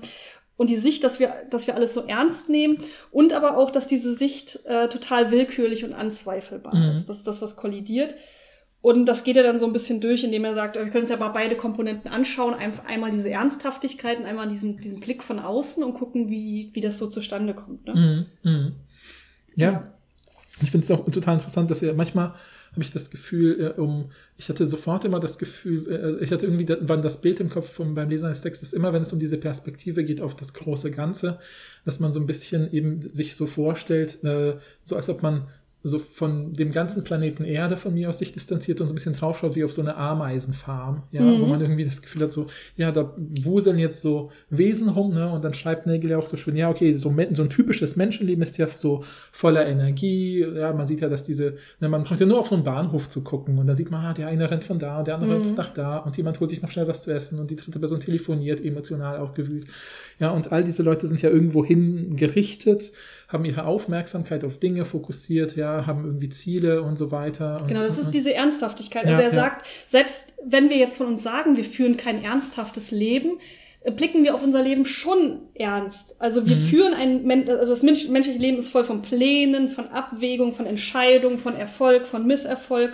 und die Sicht, dass wir, dass wir alles so ernst nehmen und aber auch, dass diese Sicht äh, total willkürlich und anzweifelbar mhm. ist. Das ist das, was kollidiert. Und das geht er dann so ein bisschen durch, indem er sagt, wir können uns ja mal beide Komponenten anschauen. Einfach einmal diese Ernsthaftigkeit und einmal diesen, diesen Blick von außen und gucken, wie, wie das so zustande kommt. Ne? Mhm. Mhm. Ja. ja. Ich finde es auch total interessant, dass er manchmal habe ich das Gefühl, äh, um, ich hatte sofort immer das Gefühl, äh, also ich hatte irgendwie da, wann das Bild im Kopf vom, beim Lesen eines Textes, immer wenn es um diese Perspektive geht auf das große Ganze, dass man so ein bisschen eben sich so vorstellt, äh, so als ob man so von dem ganzen Planeten Erde von mir aus sich distanziert und so ein bisschen draufschaut wie auf so eine Ameisenfarm, ja, mhm. wo man irgendwie das Gefühl hat, so, ja, da wuseln jetzt so Wesen rum, ne, und dann schreibt Nägel ja auch so schön, ja, okay, so, so ein typisches Menschenleben ist ja so voller Energie, ja, man sieht ja, dass diese, ne, man braucht ja nur auf so einen Bahnhof zu gucken und dann sieht man, ah, der eine rennt von da der andere mhm. rennt nach da und jemand holt sich noch schnell was zu essen und die dritte Person telefoniert, emotional aufgewühlt, ja, und all diese Leute sind ja irgendwo hingerichtet, haben ihre Aufmerksamkeit auf Dinge fokussiert, ja, ja, haben irgendwie Ziele und so weiter. Und, Genau, das ist diese Ernsthaftigkeit. Ja, Also er ja. sagt, selbst wenn wir jetzt von uns sagen, wir führen kein ernsthaftes Leben, äh, blicken wir auf unser Leben schon ernst. Also wir Mhm. führen ein, also das Mensch, menschliche Leben ist voll von Plänen, von Abwägung, von Entscheidungen, von Erfolg, von Misserfolg.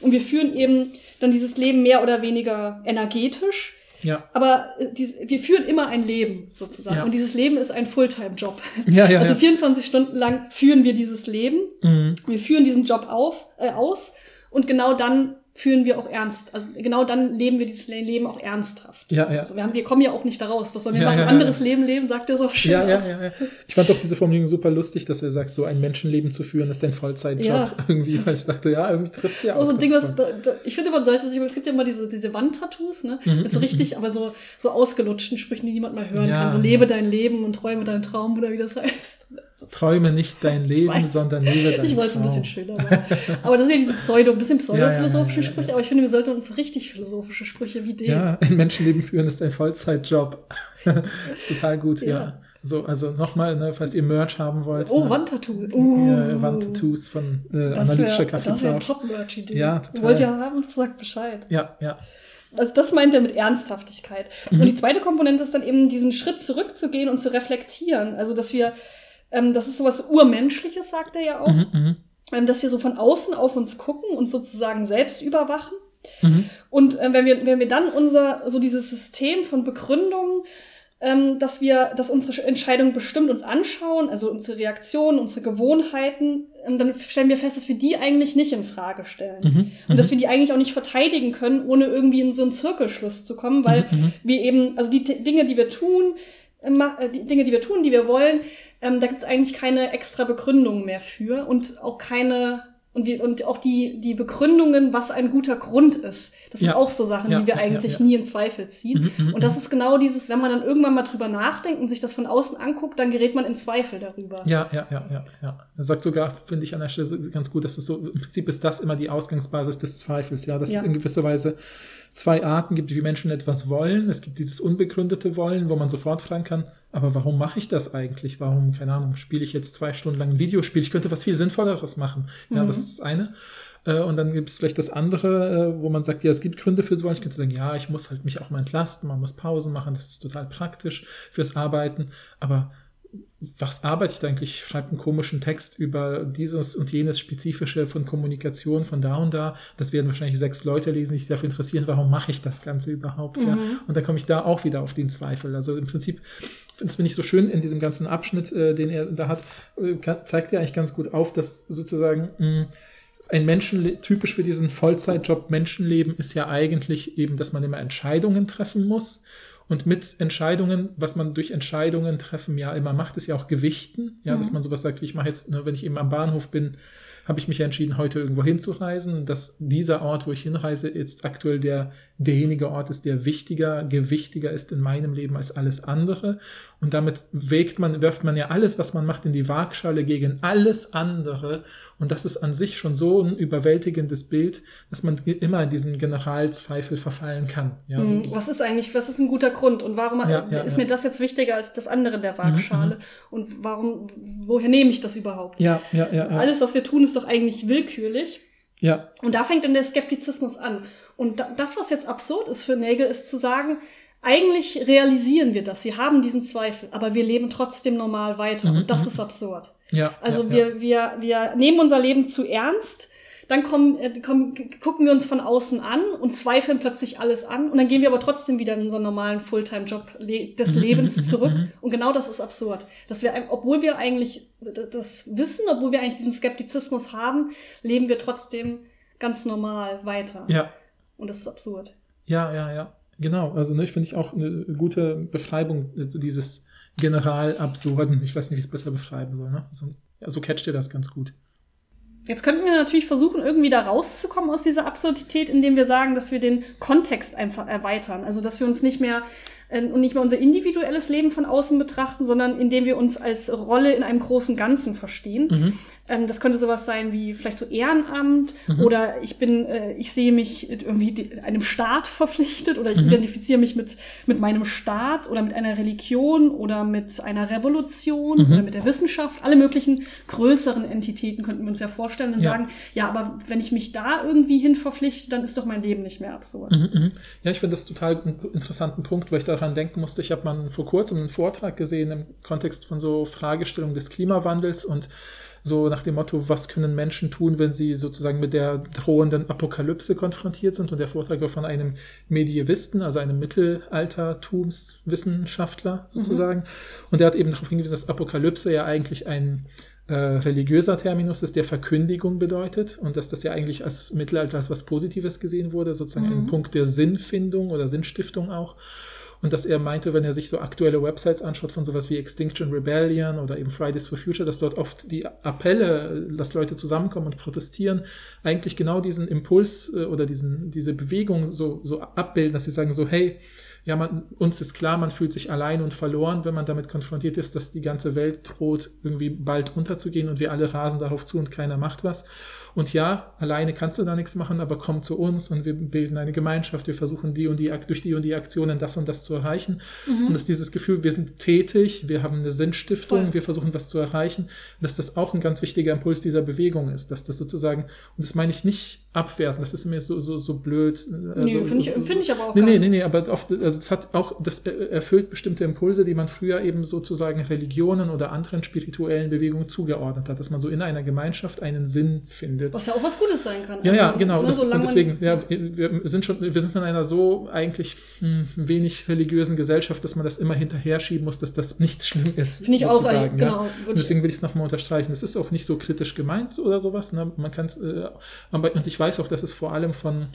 Und wir führen eben dann dieses Leben mehr oder weniger energetisch. Ja, Aber äh, dies, wir führen immer ein Leben sozusagen. Ja. Und dieses Leben ist ein Fulltime-Job. ja, ja. also ja. 24 Stunden lang führen wir dieses Leben. Mhm. Wir führen diesen Job auf, äh, aus und genau dann führen wir auch ernst. Also genau dann leben wir dieses Le- Leben auch ernsthaft. Ja, also ja. Wir, haben, wir kommen ja auch nicht da raus. Was sollen wir Ja, machen? ja, ja. Anderes Leben leben, sagt er so schön. Ja, ja, ja, ja. Ich fand doch diese Formulierung super lustig, dass er sagt, so ein Menschenleben zu führen ist ein Vollzeitjob. Ja. Irgendwie, weil ich dachte, ja, irgendwie trifft es ja So, auch. so ein Ding, was, da, da, ich finde, man sollte sich, es gibt ja immer diese, diese Wandtattoos, ne? Mhm, Mit so mhm, richtig, aber so, so ausgelutschten Sprüchen, die niemand mehr hören Ja. kann. So lebe dein Leben und träume deinen Traum oder wie das heißt. Träume nicht dein Leben, sondern lebe dein Ich wollte es ein bisschen schöner machen. Aber das sind ja diese Pseudo, ein bisschen pseudo-philosophischen Ja, ja, ja, Sprüche, aber ich finde, wir sollten uns richtig philosophische Sprüche wie den. Ja, ein Menschenleben führen ist ein Vollzeitjob. ist total gut, ja. So, also nochmal, ne, falls ihr Merch haben wollt. Oh, ne, Wandtattoo. äh, Wandtattoos von äh, Das analytischer wäre das wär eine Kaffeeplausch. Top-Merch-Idee. Ja, total. Wollt ihr haben? Sagt Bescheid. Ja, ja. Also das meint er mit Ernsthaftigkeit. Mhm. Und die zweite Komponente ist dann eben diesen Schritt zurückzugehen und zu reflektieren. Also dass wir, ähm, das ist sowas Urmenschliches, sagt er ja auch, Mhm, mhm, ähm, dass wir so von außen auf uns gucken und sozusagen selbst überwachen. mhm. Und ähm, wenn, wir, wenn wir dann unser, so dieses System von Begründungen, ähm, dass wir, dass unsere Entscheidung bestimmt uns anschauen, also unsere Reaktionen, unsere Gewohnheiten, ähm, dann stellen wir fest, dass wir die eigentlich nicht in Frage stellen. Mhm, Und dass mhm. wir die eigentlich auch nicht verteidigen können, ohne irgendwie in so einen Zirkelschluss zu kommen, weil Mhm, mhm. wir eben, also die Dinge, die wir tun, äh, äh, die Dinge, die wir tun, die wir wollen, ähm, da gibt es eigentlich keine extra Begründung mehr für und auch keine und, wir, und auch die, die Begründungen, was ein guter Grund ist. Das sind Ja. auch so Sachen, Ja, die wir ja, eigentlich nie in Zweifel ziehen. Mhm, mhm, Und das ist genau dieses, wenn man dann irgendwann mal drüber nachdenkt und sich das von außen anguckt, dann gerät man in Zweifel darüber. Ja, ja, ja, ja, ja. Er sagt sogar, finde ich an der Stelle ganz gut, dass es so, im Prinzip ist das immer die Ausgangsbasis des Zweifels, ja, dass es in gewisser Weise zwei Arten gibt, wie Menschen etwas wollen. Es gibt dieses unbegründete Wollen, wo man sofort fragen kann, aber warum mache ich das eigentlich? Warum, keine Ahnung, spiele ich jetzt zwei Stunden lang ein Videospiel? Ich könnte was viel Sinnvolleres machen. Ja, Mhm. das ist das eine. Äh, Und dann gibt es vielleicht das andere, äh, wo man sagt, ja, es gibt Gründe fürs Wollen. Ich könnte sagen, ja, ich muss halt mich auch mal entlasten, man muss Pausen machen, das ist total praktisch fürs Arbeiten. Aber was arbeite ich da eigentlich? Ich schreibe einen komischen Text über dieses und jenes Spezifische von Kommunikation von da und da. Das werden wahrscheinlich sechs Leute lesen, die sich dafür interessieren, warum mache ich das Ganze überhaupt? Ja? Mhm. Und dann komme ich da auch wieder auf den Zweifel. Also im Prinzip, das finde ich so schön in diesem ganzen Abschnitt, äh, den er da hat, äh, zeigt er eigentlich ganz gut auf, dass sozusagen mh, ein Menschen typisch für diesen Vollzeitjob Menschenleben ist ja eigentlich eben, dass man immer Entscheidungen treffen muss. Und mit Entscheidungen, was man durch Entscheidungen treffen ja immer macht, ist ja auch Gewichten. Ja, dass Mhm. man sowas sagt, wie ich mache jetzt, ne, wenn ich eben am Bahnhof bin, habe ich mich ja entschieden, heute irgendwo hinzureisen. Dass dieser Ort, wo ich hinreise, jetzt aktuell der, derjenige Ort ist, der wichtiger, gewichtiger ist in meinem Leben als alles andere. Und damit wägt man, wirft man ja alles, was man macht, in die Waagschale gegen alles andere. Und das ist an sich schon so ein überwältigendes Bild, dass man immer in diesen Generalzweifel verfallen kann. Ja, Mhm. so- Was ist eigentlich, was ist ein guter Grund und warum Ja, ja, ist mir das jetzt wichtiger als das andere in der Waagschale? Mhm, Und warum, woher nehme ich das überhaupt? ja, ja, ja. Alles, was wir tun, ist doch eigentlich willkürlich. ja. Und da fängt dann der Skeptizismus an. Und da, das, was jetzt absurd ist für Nagel, ist zu sagen, eigentlich realisieren wir das. Wir haben diesen Zweifel, aber wir leben trotzdem normal weiter. Mhm, Und das mhm. ist absurd. Ja, Also ja, wir, wir, wir nehmen unser Leben zu ernst, dann kommen, äh, kommen, gucken wir uns von außen an und zweifeln plötzlich alles an und dann gehen wir aber trotzdem wieder in unseren normalen Fulltime-Job des Mhm, Lebens mhm, zurück. Und genau das ist absurd. Dass wir, obwohl wir eigentlich das wissen, obwohl wir eigentlich diesen Skeptizismus haben, leben wir trotzdem ganz normal weiter. ja, Und das ist absurd. ja, ja, ja. Genau. Also ne, finde ich auch eine gute Beschreibung so dieses Generalabsurden. Ich weiß nicht, wie ich es besser beschreiben soll. Ne? So, ja, so catcht ihr das ganz gut. Jetzt könnten wir natürlich versuchen, irgendwie da rauszukommen aus dieser Absurdität, indem wir sagen, dass wir den Kontext einfach erweitern. Also, dass wir uns nicht mehr und nicht mehr unser individuelles Leben von außen betrachten, sondern indem wir uns als Rolle in einem großen Ganzen verstehen. Mhm. Ähm, das könnte sowas sein wie vielleicht so Ehrenamt Mhm. oder ich bin, äh, ich sehe mich irgendwie einem Staat verpflichtet oder ich Mhm. identifiziere mich mit, mit meinem Staat oder mit einer Religion oder mit einer Revolution Mhm. oder mit der Wissenschaft. Alle möglichen größeren Entitäten könnten wir uns ja vorstellen und Ja. sagen, ja, aber wenn ich mich da irgendwie hin verpflichte, dann ist doch mein Leben nicht mehr absurd. Mhm, mhm. Ja, ich finde das total einen interessanten Punkt, weil ich daran denken musste. Ich habe mal vor kurzem einen Vortrag gesehen im Kontext von so Fragestellungen des Klimawandels und so nach dem Motto, was können Menschen tun, wenn sie sozusagen mit der drohenden Apokalypse konfrontiert sind? Und der Vortrag war von einem Medievisten, also einem Mittelaltertumswissenschaftler sozusagen. Und der hat eben darauf hingewiesen, dass Apokalypse ja eigentlich ein äh, religiöser Terminus ist, der Verkündigung bedeutet und dass das ja eigentlich als Mittelalter als was Positives gesehen wurde, sozusagen ein Mhm. Punkt der Sinnfindung oder Sinnstiftung auch. Und dass er meinte, wenn er sich so aktuelle Websites anschaut von sowas wie Extinction Rebellion oder eben Fridays for Future, dass dort oft die Appelle, dass Leute zusammenkommen und protestieren, eigentlich genau diesen Impuls äh, oder diesen, diese Bewegung so, so abbilden, dass sie sagen so, hey, ja, man, uns ist klar, man fühlt sich allein und verloren, wenn man damit konfrontiert ist, dass die ganze Welt droht, irgendwie bald unterzugehen und wir alle rasen darauf zu und keiner macht was. Und ja, alleine kannst du da nichts machen, aber komm zu uns und wir bilden eine Gemeinschaft, wir versuchen die und die, durch die und die Aktionen das und das zu erreichen. Und dass dieses Gefühl, wir sind tätig, wir haben eine Sinnstiftung, Voll. wir versuchen was zu erreichen, dass das auch ein ganz wichtiger Impuls dieser Bewegung ist, dass das sozusagen, und das meine ich nicht abwerten, das ist mir so, so, so blöd. äh, Nee, finde ich, finde ich aber auch Nee, nee, nee, nee, aber oft, also es hat auch, das er- erfüllt bestimmte Impulse, die man früher eben sozusagen Religionen oder anderen spirituellen Bewegungen zugeordnet hat, dass man so in einer Gemeinschaft einen Sinn findet. Was ja auch was Gutes sein kann. Ja, ja, Also, genau. ne, Das, und deswegen, ja, wir sind schon, wir sind in einer so eigentlich hm, wenig religiösen Gesellschaft, dass man das immer hinterher schieben muss, dass das nichts schlimm ist. Finde ich auch, genau. Ja. würde Und deswegen will ich es nochmal unterstreichen. Das ist auch nicht so kritisch gemeint oder sowas. Ne? Man kann äh, aber und ich weiß auch, dass es vor allem von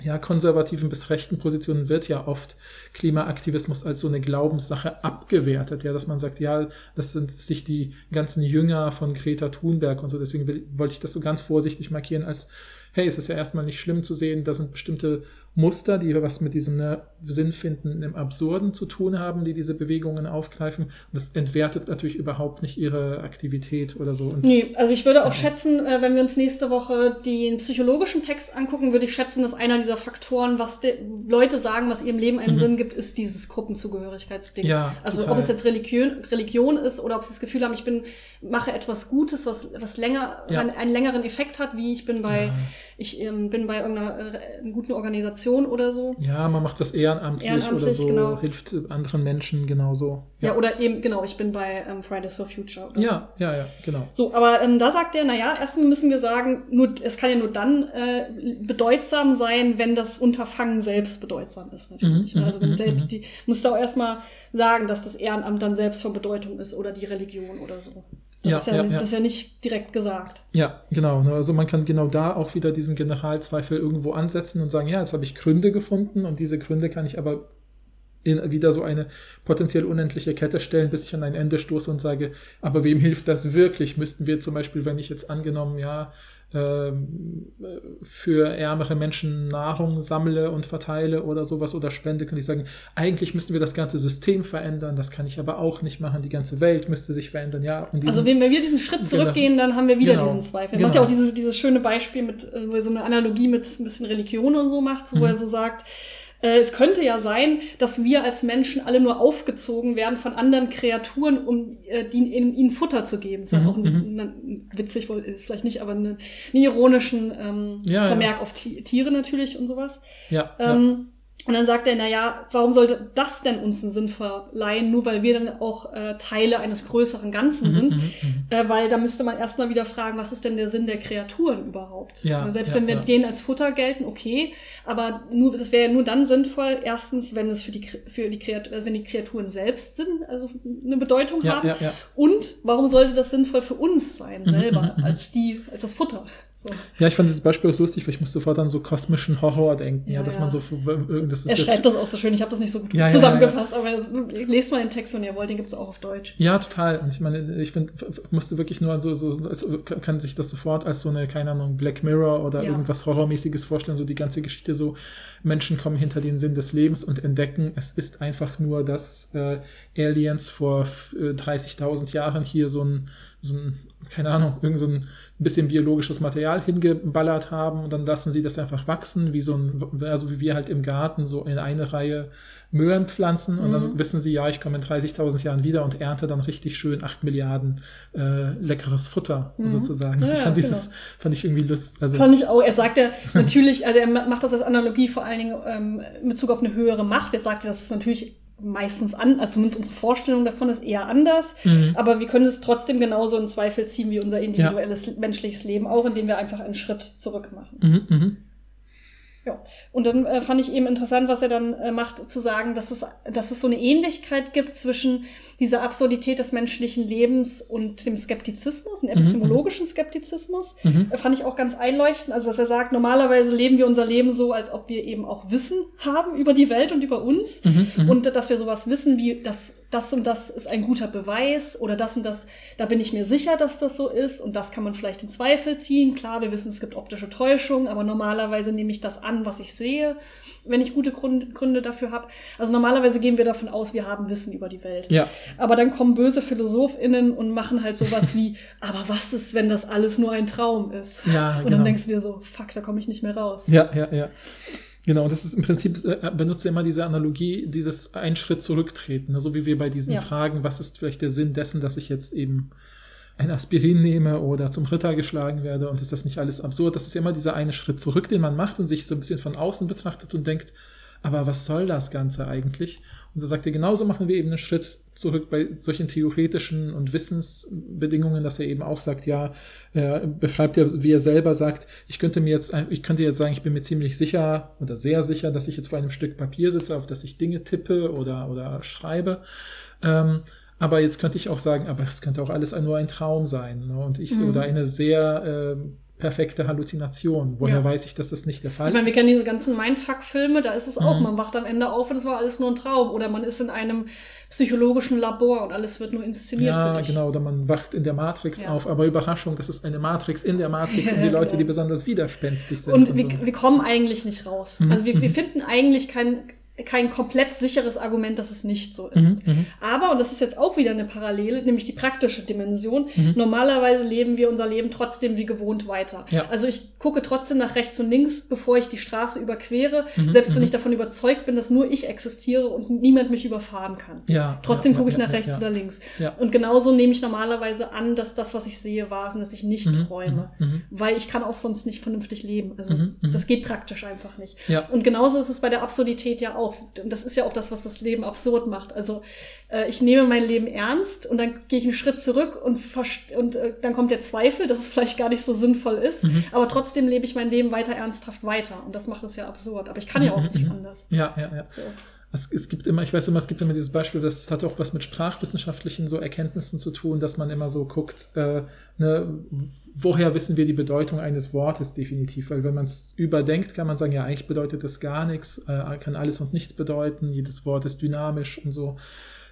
ja, konservativen bis rechten Positionen wird ja oft Klimaaktivismus als so eine Glaubenssache abgewertet, ja, dass man sagt, ja, das sind sich die ganzen Jünger von Greta Thunberg und so, deswegen will, wollte ich das so ganz vorsichtig markieren als, hey, es ist ja erstmal nicht schlimm zu sehen, da sind bestimmte Muster, die was mit diesem ne, Sinnfinden im Absurden zu tun haben, die diese Bewegungen aufgreifen. Das entwertet natürlich überhaupt nicht ihre Aktivität oder so. Und Nee, also ich würde auch Ja. schätzen, äh, wenn wir uns nächste Woche den psychologischen Text angucken, würde ich schätzen, dass einer dieser Faktoren, was Leute sagen, was ihrem Leben einen Mhm. Sinn gibt, ist dieses Gruppenzugehörigkeitsding. Ja, also total. ob es jetzt Religion, Religion ist oder ob sie das Gefühl haben, ich bin, mache etwas Gutes, was, was länger, Ja. einen, einen längeren Effekt hat, wie ich bin bei, Ja. Ich ähm, bin bei irgendeiner äh, guten Organisation oder so. Ja, man macht was ehrenamtlich, Ehrenamtlich, oder so, genau. hilft anderen Menschen genauso. Ja, oder eben, genau, ich bin bei ähm, Fridays for Future. Oder so. ja, ja, ja, genau. So, aber ähm, da sagt er, naja, erstmal müssen wir sagen, nur, es kann ja nur dann äh, bedeutsam sein, wenn das Unterfangen selbst bedeutsam ist. Natürlich. Mhm, also mhm, wenn mhm, selbst mhm. die, musst du auch erstmal sagen, dass das Ehrenamt dann selbst von Bedeutung ist oder die Religion oder so. Das, Ja, ist, ja, ja, das ist ja nicht direkt gesagt. Ja, genau. ne, Also man kann genau da auch wieder diesen Generalzweifel irgendwo ansetzen und sagen, ja, jetzt habe ich Gründe gefunden und diese Gründe kann ich aber in wieder so eine potenziell unendliche Kette stellen, bis ich an ein Ende stoße und sage, aber wem hilft das wirklich? Müssten wir zum Beispiel, wenn ich jetzt angenommen, ja, für ärmere Menschen Nahrung sammle und verteile oder sowas oder spende, könnte ich sagen, eigentlich müssten wir das ganze System verändern, das kann ich aber auch nicht machen, die ganze Welt müsste sich verändern, ja. Also diesen- wenn wir diesen Schritt Genau. zurückgehen, dann haben wir wieder Genau. diesen Zweifel. Er Genau. macht ja auch dieses, dieses schöne Beispiel mit, äh, wo er so eine Analogie mit ein bisschen Religion und so macht, wo Mhm. er so sagt, äh, es könnte ja sein, dass wir als Menschen alle nur aufgezogen werden von anderen Kreaturen, um äh, die, ihnen, ihnen Futter zu geben. Das ist Mhm, ja auch ein, ein, witzig, wohl ist vielleicht nicht, aber einen, einen ironischen ähm, Ja, ja. Vermerk auf Ti- Tiere natürlich und sowas. ja, ja. Und dann sagt er, na ja, warum sollte das denn uns einen Sinn verleihen, nur weil wir dann auch äh, Teile eines größeren Ganzen Mhm, sind? mhm, mhm. Äh, weil da müsste man erstmal wieder fragen, was ist denn der Sinn der Kreaturen überhaupt? Ja, Und Selbst ja, wenn wir ja. denen als Futter gelten, okay, aber nur, das wäre ja nur dann sinnvoll, erstens, wenn es für die, für die Kreaturen, also wenn die Kreaturen selbst sind, also eine Bedeutung haben. Und warum sollte das sinnvoll für uns sein, Mhm, selber, als die, als das Futter? So. Ja, ich fand dieses Beispiel auch so lustig, weil ich musste sofort an so kosmischen Horror denken, ja, Ja, dass ja. man so ist Er schreibt das auch so schön, ich habe das nicht so gut Ja, zusammengefasst, aber lest mal den Text, wenn ihr wollt, den gibt es auch auf Deutsch. Ja, total. Und ich meine, ich finde, musste wirklich nur so, so, also kann sich das sofort als so eine, keine Ahnung, Black Mirror oder irgendwas Horrormäßiges vorstellen, so die ganze Geschichte so, Menschen kommen hinter den Sinn des Lebens und entdecken, es ist einfach nur, dass äh, Aliens vor äh, 30.000 Jahren hier so ein, so ein, keine Ahnung, irgend so ein bisschen biologisches Material hingeballert haben und dann lassen sie das einfach wachsen, wie so ein, also wie wir halt im Garten so in eine Reihe Möhren pflanzen und dann Mhm. wissen sie, ja, ich komme in 30.000 Jahren wieder und ernte dann richtig schön 8 Milliarden äh, leckeres Futter Mhm. sozusagen. Ja, ich fand dieses, genau. fand ich irgendwie lustig. Also, Fand ich auch. Er sagt ja natürlich, also er ma- macht das als Analogie vor allen Dingen ähm, in Bezug auf eine höhere Macht. Er sagt ja, das ist natürlich meistens an, also zumindest unsere Vorstellung davon ist eher anders. Mhm. Aber wir können es trotzdem genauso in Zweifel ziehen wie unser individuelles menschliches Leben, auch indem wir einfach einen Schritt zurück machen. Mhm, mhm. Ja. Und dann äh, fand ich eben interessant, was er dann äh, macht, zu sagen, dass es, dass es so eine Ähnlichkeit gibt zwischen dieser Absurdität des menschlichen Lebens und dem Skeptizismus, dem epistemologischen Skeptizismus. Mhm. Äh, fand ich auch ganz einleuchtend. Also, dass er sagt, normalerweise leben wir unser Leben so, als ob wir eben auch Wissen haben über die Welt und über uns. Mhm, mhm. Und dass wir sowas wissen wie, dass das und das ist ein guter Beweis oder das und das, da bin ich mir sicher, dass das so ist und das kann man vielleicht in Zweifel ziehen. Klar, wir wissen, es gibt optische Täuschung, aber normalerweise nehme ich das an, was ich sehe, wenn ich gute Gründe, Gründe dafür habe. Also normalerweise gehen wir davon aus, wir haben Wissen über die Welt. ja, Aber dann kommen böse PhilosophInnen und machen halt sowas wie, aber was ist, wenn das alles nur ein Traum ist? ja, Und genau. dann denkst du dir so, fuck, da komme ich nicht mehr raus. Ja, ja, ja. Genau, das ist im Prinzip, äh, benutzt er immer diese Analogie, dieses einen Schritt zurücktreten. ne? So wie wir bei diesen Ja. Fragen, was ist vielleicht der Sinn dessen, dass ich jetzt eben ein Aspirin nehme oder zum Ritter geschlagen werde und ist das nicht alles absurd? Das ist immer dieser eine Schritt zurück, den man macht und sich so ein bisschen von außen betrachtet und denkt, aber was soll das Ganze eigentlich? Und da sagt er, genauso machen wir eben einen Schritt zurück bei solchen theoretischen und Wissensbedingungen, dass er eben auch sagt, ja, er beschreibt ja, wie er selber sagt, ich könnte mir jetzt, ich könnte jetzt sagen, ich bin mir ziemlich sicher oder sehr sicher, dass ich jetzt vor einem Stück Papier sitze, auf das ich Dinge tippe oder, oder schreibe. Ähm, aber jetzt könnte ich auch sagen, aber es könnte auch alles nur ein Traum sein. Ne? Und ich Mhm. oder eine sehr ähm, perfekte Halluzination. Woher Ja. weiß ich, dass das nicht der Fall Ich meine, wir ist? kennen diese ganzen Mindfuck-Filme, da ist es auch, Mhm. man wacht am Ende auf und es war alles nur ein Traum. Oder man ist in einem psychologischen Labor und alles wird nur inszeniert Ja, genau, oder man wacht in der Matrix Ja. auf, aber Überraschung, das ist eine Matrix in der Matrix und die Leute, genau. die besonders widerspenstig sind. Und wir, so. wir kommen eigentlich nicht raus. Mhm, Also wir, wir mhm. finden eigentlich kein, kein komplett sicheres Argument, dass es nicht so ist. Mhm, mhm. Aber, und das ist jetzt auch wieder eine Parallele, nämlich die praktische Dimension, Mhm. normalerweise leben wir unser Leben trotzdem wie gewohnt weiter. Ja. Also ich gucke trotzdem nach rechts und links, bevor ich die Straße überquere, Mhm, selbst wenn mhm. ich davon überzeugt bin, dass nur ich existiere und niemand mich überfahren kann. Ja, Trotzdem ja, gucke ich nach rechts oder links. Und genauso nehme ich normalerweise an, dass das, was ich sehe, wahr ist und dass ich nicht Mhm, träume. mhm, mhm. Weil ich kann auch sonst nicht vernünftig leben. Also Mhm, mhm. das geht praktisch einfach nicht. Und genauso ist es bei der Absurdität ja auch. Und das ist ja auch das, was das Leben absurd macht. Also äh, ich nehme mein Leben ernst und dann gehe ich einen Schritt zurück und, und äh, dann kommt der Zweifel, dass es vielleicht gar nicht so sinnvoll ist. Mhm. Aber trotzdem lebe ich mein Leben weiter ernsthaft weiter. Und das macht es ja absurd. Aber ich kann ja auch Mhm, nicht anders. Ja, ja, ja. So. Es, es gibt immer, ich weiß immer, es gibt immer dieses Beispiel, das hat auch was mit sprachwissenschaftlichen so Erkenntnissen zu tun, dass man immer so guckt, äh, ne, woher wissen wir die Bedeutung eines Wortes definitiv? Weil wenn man es überdenkt, kann man sagen, ja, eigentlich bedeutet das gar nichts, äh, kann alles und nichts bedeuten, jedes Wort ist dynamisch und so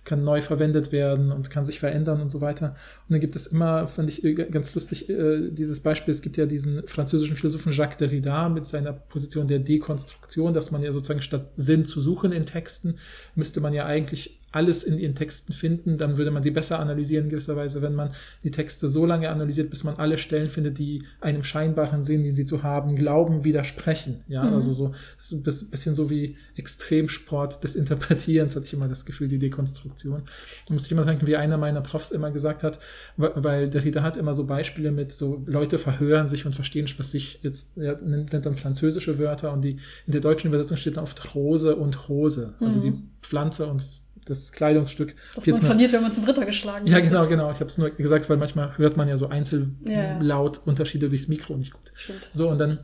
kann neu verwendet werden und kann sich verändern und so weiter. Und dann gibt es immer, fand ich äh, ganz lustig, äh, dieses Beispiel, es gibt ja diesen französischen Philosophen Jacques Derrida mit seiner Position der Dekonstruktion, dass man ja sozusagen statt Sinn zu suchen in Texten, müsste man ja eigentlich alles in ihren Texten finden, dann würde man sie besser analysieren in gewisser Weise, wenn man die Texte so lange analysiert, bis man alle Stellen findet, die einem scheinbaren Sinn, den sie zu haben, glauben, widersprechen. Ja, Mhm. also so, das ist ein bisschen so wie Extremsport des Interpretierens, hatte ich immer das Gefühl, die Dekonstruktion. Da muss ich immer denken, wie einer meiner Profs immer gesagt hat, weil- der Rieder hat immer so Beispiele mit so, Leute verhören sich und verstehen, was sich jetzt, er nennt nennt dann französische Wörter und die in der deutschen Übersetzung steht dann oft Rose und Rose, also Mhm. die Pflanze und das Kleidungsstück. Das man verliert, wenn man zum Ritter geschlagen ja, wird. genau, genau. Ich habe es nur gesagt, weil manchmal hört man ja so Ja, ja. Einzellaut-Unterschiede durchs Mikro nicht gut. Stimmt. So, und dann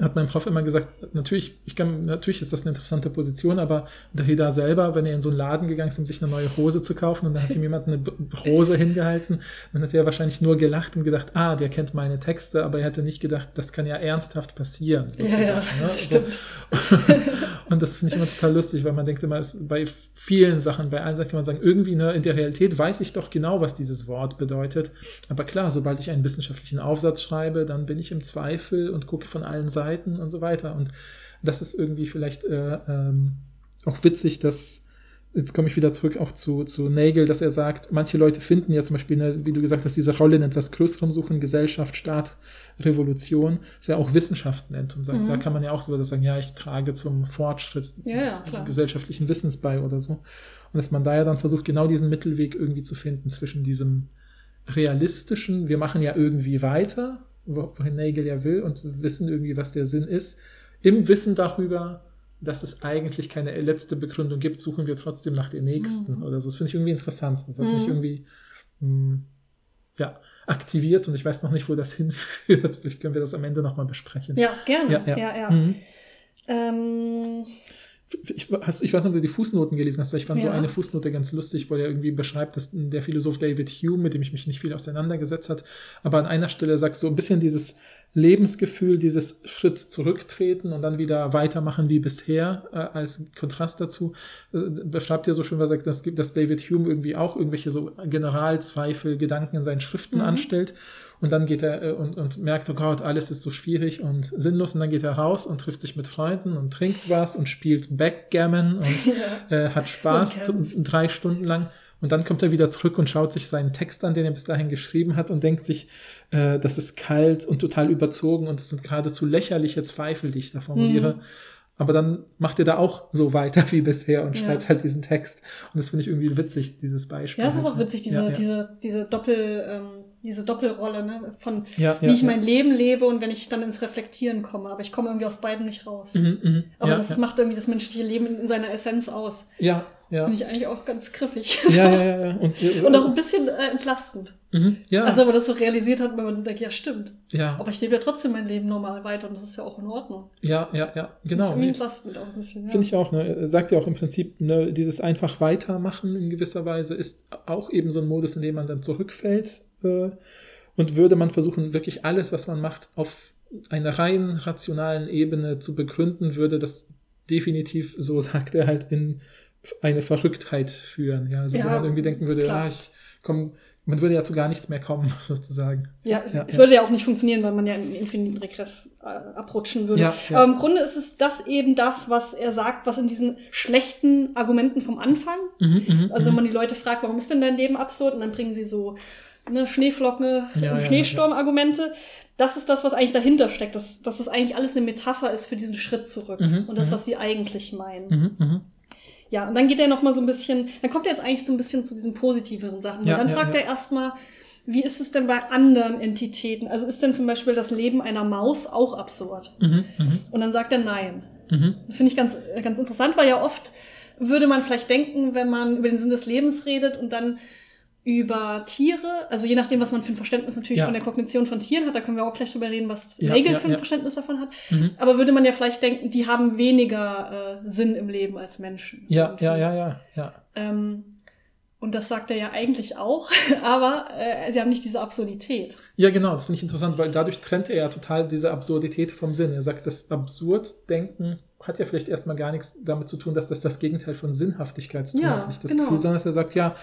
hat mein Prof immer gesagt, natürlich, ich kann, natürlich ist das eine interessante Position, aber da selber, wenn er in so einen Laden gegangen ist, um sich eine neue Hose zu kaufen und dann hat ihm jemand eine Hose hingehalten, dann hat er wahrscheinlich nur gelacht und gedacht, ah, der kennt meine Texte, aber er hätte nicht gedacht, das kann ja ernsthaft passieren. Ja, ja, ne? stimmt. So. und das finde ich immer total lustig, weil man denkt immer, bei vielen Sachen, bei allen Sachen kann man sagen, irgendwie ne, in der Realität weiß ich doch genau, was dieses Wort bedeutet. Aber klar, sobald ich einen wissenschaftlichen Aufsatz schreibe, dann bin ich im Zweifel und gucke von allen Seiten und so weiter. Und das ist irgendwie vielleicht äh, ähm, auch witzig, dass jetzt komme ich wieder zurück auch zu, zu Nagel, dass er sagt, manche Leute finden ja zum Beispiel, ne, wie du gesagt hast, diese Rolle in etwas Größerem suchen, Gesellschaft, Staat, Revolution, dass er auch Wissenschaft nennt und sagt, mhm. da kann man ja auch so sagen, ja, ich trage zum Fortschritt ja, des ja, gesellschaftlichen Wissens bei oder so. Und dass man da ja dann versucht, genau diesen Mittelweg irgendwie zu finden zwischen diesem realistischen, wir machen ja irgendwie weiter wohin Nagel ja will und wissen irgendwie, was der Sinn ist. Im Wissen darüber, dass es eigentlich keine letzte Begründung gibt, suchen wir trotzdem nach der nächsten mhm. oder so. Das finde ich irgendwie interessant. Das hat mhm. mich irgendwie mh, hm, ja, aktiviert und ich weiß noch nicht, wo das hinführt. Vielleicht können wir das am Ende nochmal besprechen. Ja, gerne. Ja, ja. ja, ja. Mhm. Ähm, ich, hast, ich weiß nicht, ob du die Fußnoten gelesen hast, weil ich fand ja. so eine Fußnote ganz lustig, wo er irgendwie beschreibt, dass der Philosoph David Hume, mit dem ich mich nicht viel auseinandergesetzt hat, aber an einer Stelle sagt so ein bisschen dieses Lebensgefühl, dieses Schritt zurücktreten und dann wieder weitermachen wie bisher, äh, als Kontrast dazu, äh, beschreibt er so schön, was er sagt, dass, dass David Hume irgendwie auch irgendwelche so Generalzweifel, Gedanken in seinen Schriften mhm. anstellt und dann geht er äh, und, und merkt, oh Gott, alles ist so schwierig und sinnlos. Und dann geht er raus und trifft sich mit Freunden und trinkt was und spielt Backgammon und ja. äh, hat Spaß drei Stunden lang. Und dann kommt er wieder zurück und schaut sich seinen Text an, den er bis dahin geschrieben hat und denkt sich, äh, das ist kalt und total überzogen und das sind geradezu lächerliche Zweifel, die ich da formuliere. Mhm. Aber dann macht er da auch so weiter wie bisher und schreibt ja. halt diesen Text. Und das finde ich irgendwie witzig, dieses Beispiel. Ja, das ist auch witzig, diese, ja, ja. diese, diese Doppel, ähm, diese Doppelrolle, ne? Von wie ich mein Leben lebe und wenn ich dann ins Reflektieren komme. Aber ich komme irgendwie aus beiden nicht raus. Mhm, mh. Aber das macht irgendwie das menschliche Leben in, in seiner Essenz aus. Ja, ja. Finde ich eigentlich auch ganz griffig. Ja, ja, ja. ja. Und, und auch ein bisschen äh, entlastend. Mhm, ja. Also, wenn man das so realisiert hat, wenn man so denkt, ja, stimmt. Ja. Aber ich lebe ja trotzdem mein Leben normal weiter und das ist ja auch in Ordnung. Ja, ja, ja, genau. Finde entlastend auch ein bisschen. Ja. Finde ich auch. Ne? Er sagt ja auch im Prinzip, ne, dieses einfach weitermachen in gewisser Weise ist auch eben so ein Modus, in dem man dann zurückfällt. Und würde man versuchen, wirklich alles, was man macht, auf einer rein rationalen Ebene zu begründen, würde das definitiv, so sagt er halt, in eine Verrücktheit führen. Ja, also ja, wo man irgendwie denken würde, ja, ich komme, man würde ja zu gar nichts mehr kommen, sozusagen. Ja, es, ja, es ja. würde ja auch nicht funktionieren, weil man ja in den infiniten Regress äh, abrutschen würde. Aber im Grunde ist es das eben das, was er sagt, was in diesen schlechten Argumenten vom Anfang, mhm, mhm also wenn mhm. man die Leute fragt, warum ist denn dein Leben absurd, und dann bringen sie so ne, Schneeflocken und Schneesturm-Argumente. Das ist das, was eigentlich dahinter steckt, dass, dass das eigentlich alles eine Metapher ist für diesen Schritt zurück mhm, und das, mhm. was sie eigentlich meinen. Mhm, ja, und dann geht er noch mal so ein bisschen, dann kommt er jetzt eigentlich so ein bisschen zu diesen positiveren Sachen. Ja, und dann ja, fragt ja. er erstmal, wie ist es denn bei anderen Entitäten? Also ist denn zum Beispiel das Leben einer Maus auch absurd? Mhm. Und dann sagt er nein. Mhm. Das finde ich ganz, ganz interessant, weil ja oft würde man vielleicht denken, wenn man über den Sinn des Lebens redet und dann über Tiere, also je nachdem, was man für ein Verständnis natürlich ja. von der Kognition von Tieren hat, da können wir auch gleich drüber reden, was ja, Nagel ja, für ein Verständnis davon hat. Mhm. Aber würde man ja vielleicht denken, die haben weniger äh, Sinn im Leben als Menschen. Ja, irgendwie. ja, ja, ja, ja. Ähm, und das sagt er ja eigentlich auch, aber äh, sie haben nicht diese Absurdität. Ja, genau, das finde ich interessant, weil dadurch trennt er ja total diese Absurdität vom Sinn. Er sagt, das Absurddenken hat ja vielleicht erstmal gar nichts damit zu tun, dass das das Gegenteil von Sinnhaftigkeit zu tun hat. Nicht das genau. Gefühl, sondern dass er sagt, ja,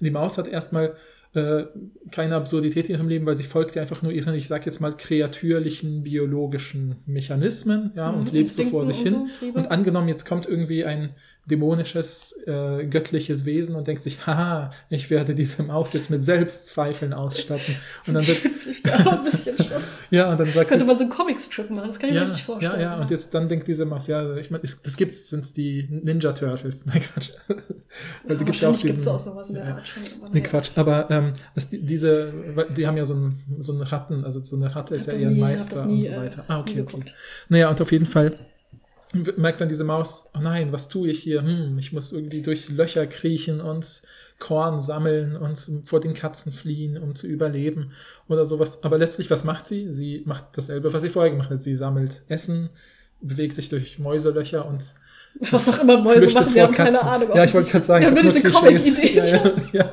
die Maus hat erstmal äh, keine Absurdität in ihrem Leben, weil sie folgt ja einfach nur ihren, ich sag jetzt mal, kreatürlichen biologischen Mechanismen, ja, mhm, und lebt so vor sich hin. So, und angenommen, jetzt kommt irgendwie ein dämonisches, äh, göttliches Wesen und denkt sich, haha, ich werde diese Maus jetzt mit Selbstzweifeln ausstatten. Und dann wird. ja, und dann sagt Könnte man so einen Comicstrip machen, das kann ich ja, mir richtig vorstellen. Ja, ja, und jetzt dann denkt diese Maus, ja, ich meine, das gibt's, sind die Ninja Turtles. Nein, Quatsch. Weil ja, gibt's auch diesen, gibt's auch sowas in der Art schon. Nee, Quatsch. Aber ähm, das, diese, die haben ja so einen so einen Ratten, also so eine Ratte ist ja ihr Meister nie, und so weiter. Ah, okay, okay. Naja, und auf jeden Fall merkt dann diese Maus, oh nein, was tue ich hier? Hm, ich muss irgendwie durch Löcher kriechen und Korn sammeln und vor den Katzen fliehen, um zu überleben oder sowas. Aber letztlich, was macht sie? Sie macht dasselbe, was sie vorher gemacht hat. Sie sammelt Essen, bewegt sich durch Mäuselöcher und was auch immer Mäuse machen, wir haben keine Ahnung. Ja, ich wollte gerade sagen, wir haben nur diese Comic-Idee. Ja, ja, ja.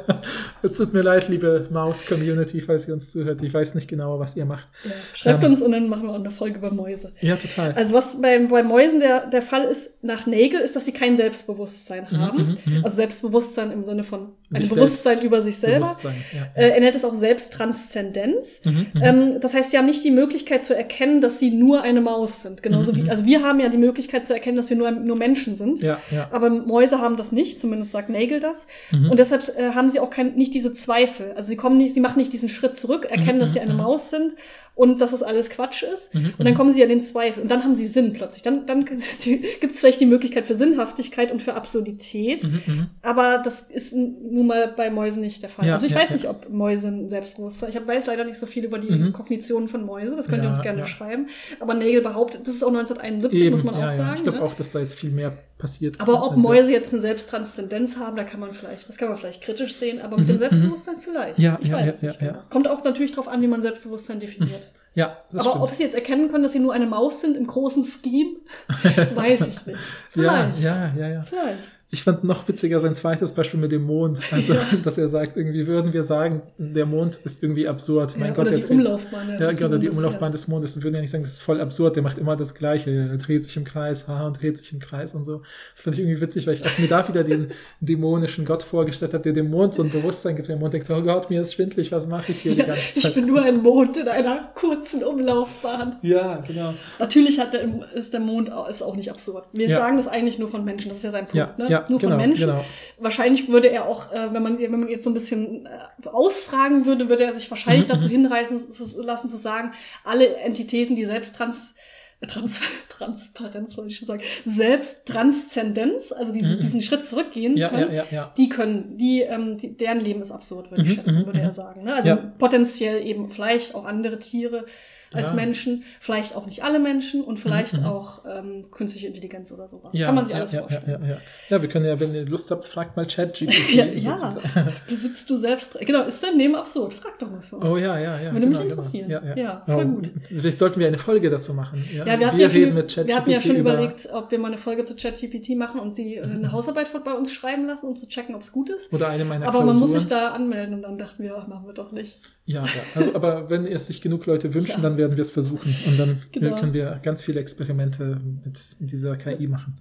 Es tut mir leid, liebe Maus-Community, falls ihr uns zuhört. Ich weiß nicht genau, was ihr macht. Ja, schreibt ähm, uns und dann machen wir auch eine Folge über Mäuse. Ja, total. Also was bei, bei Mäusen der, der Fall ist nach Nagel, ist, dass sie kein Selbstbewusstsein Mhm, haben. mhm, mhm. Also Selbstbewusstsein im Sinne von ein Sich Bewusstsein selbst- über sich selber. Ja, ja. Äh, er nennt es auch Selbsttranszendenz. Mhm, mhm. Ähm, das heißt, sie haben nicht die Möglichkeit zu erkennen, dass sie nur eine Maus sind. Genauso Mhm, wie, also wir haben ja die Möglichkeit zu erkennen, dass wir nur, nur Menschen sind. ja, ja. Aber Mäuse haben das nicht, zumindest sagt Nagel das. Mhm. Und deshalb äh, haben sie auch kein, nicht diese Zweifel. Also sie kommen nicht, sie machen nicht diesen Schritt zurück, erkennen, Mhm, dass sie mhm, eine mhm. Maus sind und dass es alles Quatsch ist. Mhm, Und dann mhm. kommen sie ja den Zweifel. Und dann haben sie Sinn plötzlich. Dann, dann gibt es vielleicht die Möglichkeit für Sinnhaftigkeit und für Absurdität. Mhm, mhm. Aber das ist nun mal bei Mäusen nicht der Fall. Ja, also ich ja, weiß ja. nicht, ob Mäuse ein Selbstbewusstsein. Ich weiß leider nicht so viel über die Mhm. Kognitionen von Mäuse. Das könnt ihr uns gerne schreiben. Aber Nagel behauptet, das ist auch 1971, Eben, muss man auch sagen. Ich glaube ne? auch, dass da jetzt viel mehr passiert ist. Aber ob Mäuse jetzt eine Selbsttranszendenz haben, da kann man vielleicht, das kann man vielleicht kritisch sehen, aber mit Mhm, dem Selbstbewusstsein vielleicht. Ja, ich weiß nicht genau. Kommt auch natürlich darauf an, wie man Selbstbewusstsein definiert. Ja, das aber stimmt. ob sie jetzt erkennen können, dass sie nur eine Maus sind im großen Scheme, weiß ich nicht. ja, Vielleicht. ja, ja, ja. Vielleicht. Ich fand noch witziger sein zweites Beispiel mit dem Mond. Also, Ja. dass er sagt, irgendwie würden wir sagen, der Mond ist irgendwie absurd. Mein Ja, Gott, oder der die dreht- Umlaufbahn. Ja, des genau, die Mondes, Umlaufbahn ja. des Mondes. Wir würden ja nicht sagen, das ist voll absurd. Der macht immer das Gleiche. Er dreht sich im Kreis, haha, und dreht sich im Kreis und so. Das fand ich irgendwie witzig, weil ich auch mir da wieder den dämonischen Gott vorgestellt habe, der dem Mond so ein Bewusstsein gibt. Der Mond denkt, oh Gott, mir ist schwindlig, was mache ich hier die ganze ich Zeit? bin nur ein Mond in einer kurzen Umlaufbahn. ja, genau. Natürlich hat der, ist der Mond auch, ist auch nicht absurd. Wir sagen das eigentlich nur von Menschen. Das ist ja sein Punkt. Ne? Ja, nur genau, von Menschen. genau. Wahrscheinlich würde er auch, äh, wenn, man, wenn man jetzt so ein bisschen äh, ausfragen würde, würde er sich wahrscheinlich Mhm, dazu hinreißen zu, lassen zu sagen, alle Entitäten, die selbst trans, äh, trans, Transparenz, wollte ich schon sagen, selbst Transzendenz, also diese, Mhm. diesen Schritt zurückgehen Ja, können, ja, ja, die können, die, ähm, die, deren Leben ist absurd, würde ich Mhm, schätzen, mhm, würde mhm. er sagen. Ne? Also potenziell eben vielleicht auch andere Tiere als Ja. Menschen, vielleicht auch nicht alle Menschen und vielleicht Mhm, mhm. auch ähm, künstliche Intelligenz oder sowas. Ja, Kann man sich ja, alles ja, vorstellen. Ja, ja, ja. ja, wir können ja, wenn ihr Lust habt, fragt mal ChatGPT. Ja, ja. Besitzt du selbst. Genau, ist dein Leben absurd? Frag doch mal für uns. Oh ja, ja, ja. Würde mich genau, interessieren. Genau. Ja, voll Oh, gut. Vielleicht sollten wir eine Folge dazu machen. Ja, Ja, wir hatten, wir ja schon, mit ChatGPT wir hatten ja schon über, überlegt, ob wir mal eine Folge zu ChatGPT machen und sie eine Hausarbeit bei uns schreiben lassen, um zu checken, ob es gut ist. oder eine meiner Aber man muss Klausuren. sich da anmelden und dann dachten wir, ach, machen wir doch nicht. Ja. Also, aber wenn es sich genug Leute wünschen, Ja. dann werden wir es versuchen. Und dann Genau. können wir ganz viele Experimente mit dieser KI machen.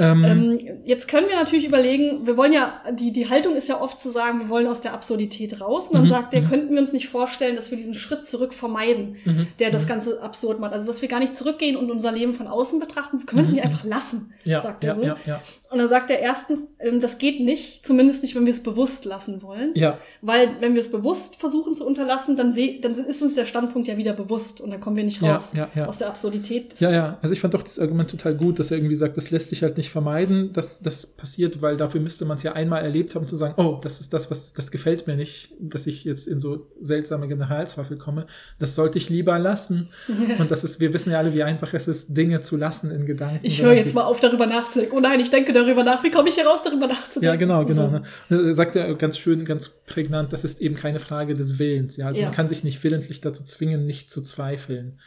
Ähm, Ähm, jetzt können wir natürlich überlegen, wir wollen ja, die, die Haltung ist ja oft zu sagen, wir wollen aus der Absurdität raus. Und dann Mhm, sagt er, mhm. könnten wir uns nicht vorstellen, dass wir diesen Schritt zurück vermeiden, mhm, der das. Ganze absurd macht. Also, dass wir gar nicht zurückgehen und unser Leben von außen betrachten. Können wir das Mhm, nicht einfach lassen, sagt er so. ja, ja, Und dann sagt er erstens, ähm, das geht nicht, zumindest nicht, wenn wir es bewusst lassen wollen. ja, Weil wenn wir es bewusst versuchen zu unterlassen, dann, seh, dann ist uns der Standpunkt ja wieder bewusst und dann kommen wir nicht Ja, raus ja, ja. aus der Absurdität. ja, ja. Also ich fand doch das Argument total gut, dass er irgendwie sagt, das lässt sich halt nicht vermeiden, dass das passiert, weil dafür müsste man es ja einmal erlebt haben, zu sagen, oh, das ist das, was, das gefällt mir nicht, dass ich jetzt in so seltsame Generalzweifel komme. Das sollte ich lieber lassen. Und das ist, wir wissen ja alle, wie einfach es ist, Dinge zu lassen in Gedanken. Ich höre jetzt mal auf, darüber nachzudenken. Oh nein, ich denke darüber nach. Wie komme ich heraus, darüber nachzudenken? Ja, genau, genau. So. Ne? Er sagt ja ganz schön, ganz prägnant, das ist eben keine Frage des Willens. Ja, also Ja. man kann sich nicht willentlich dazu zwingen, nicht zu zweifeln.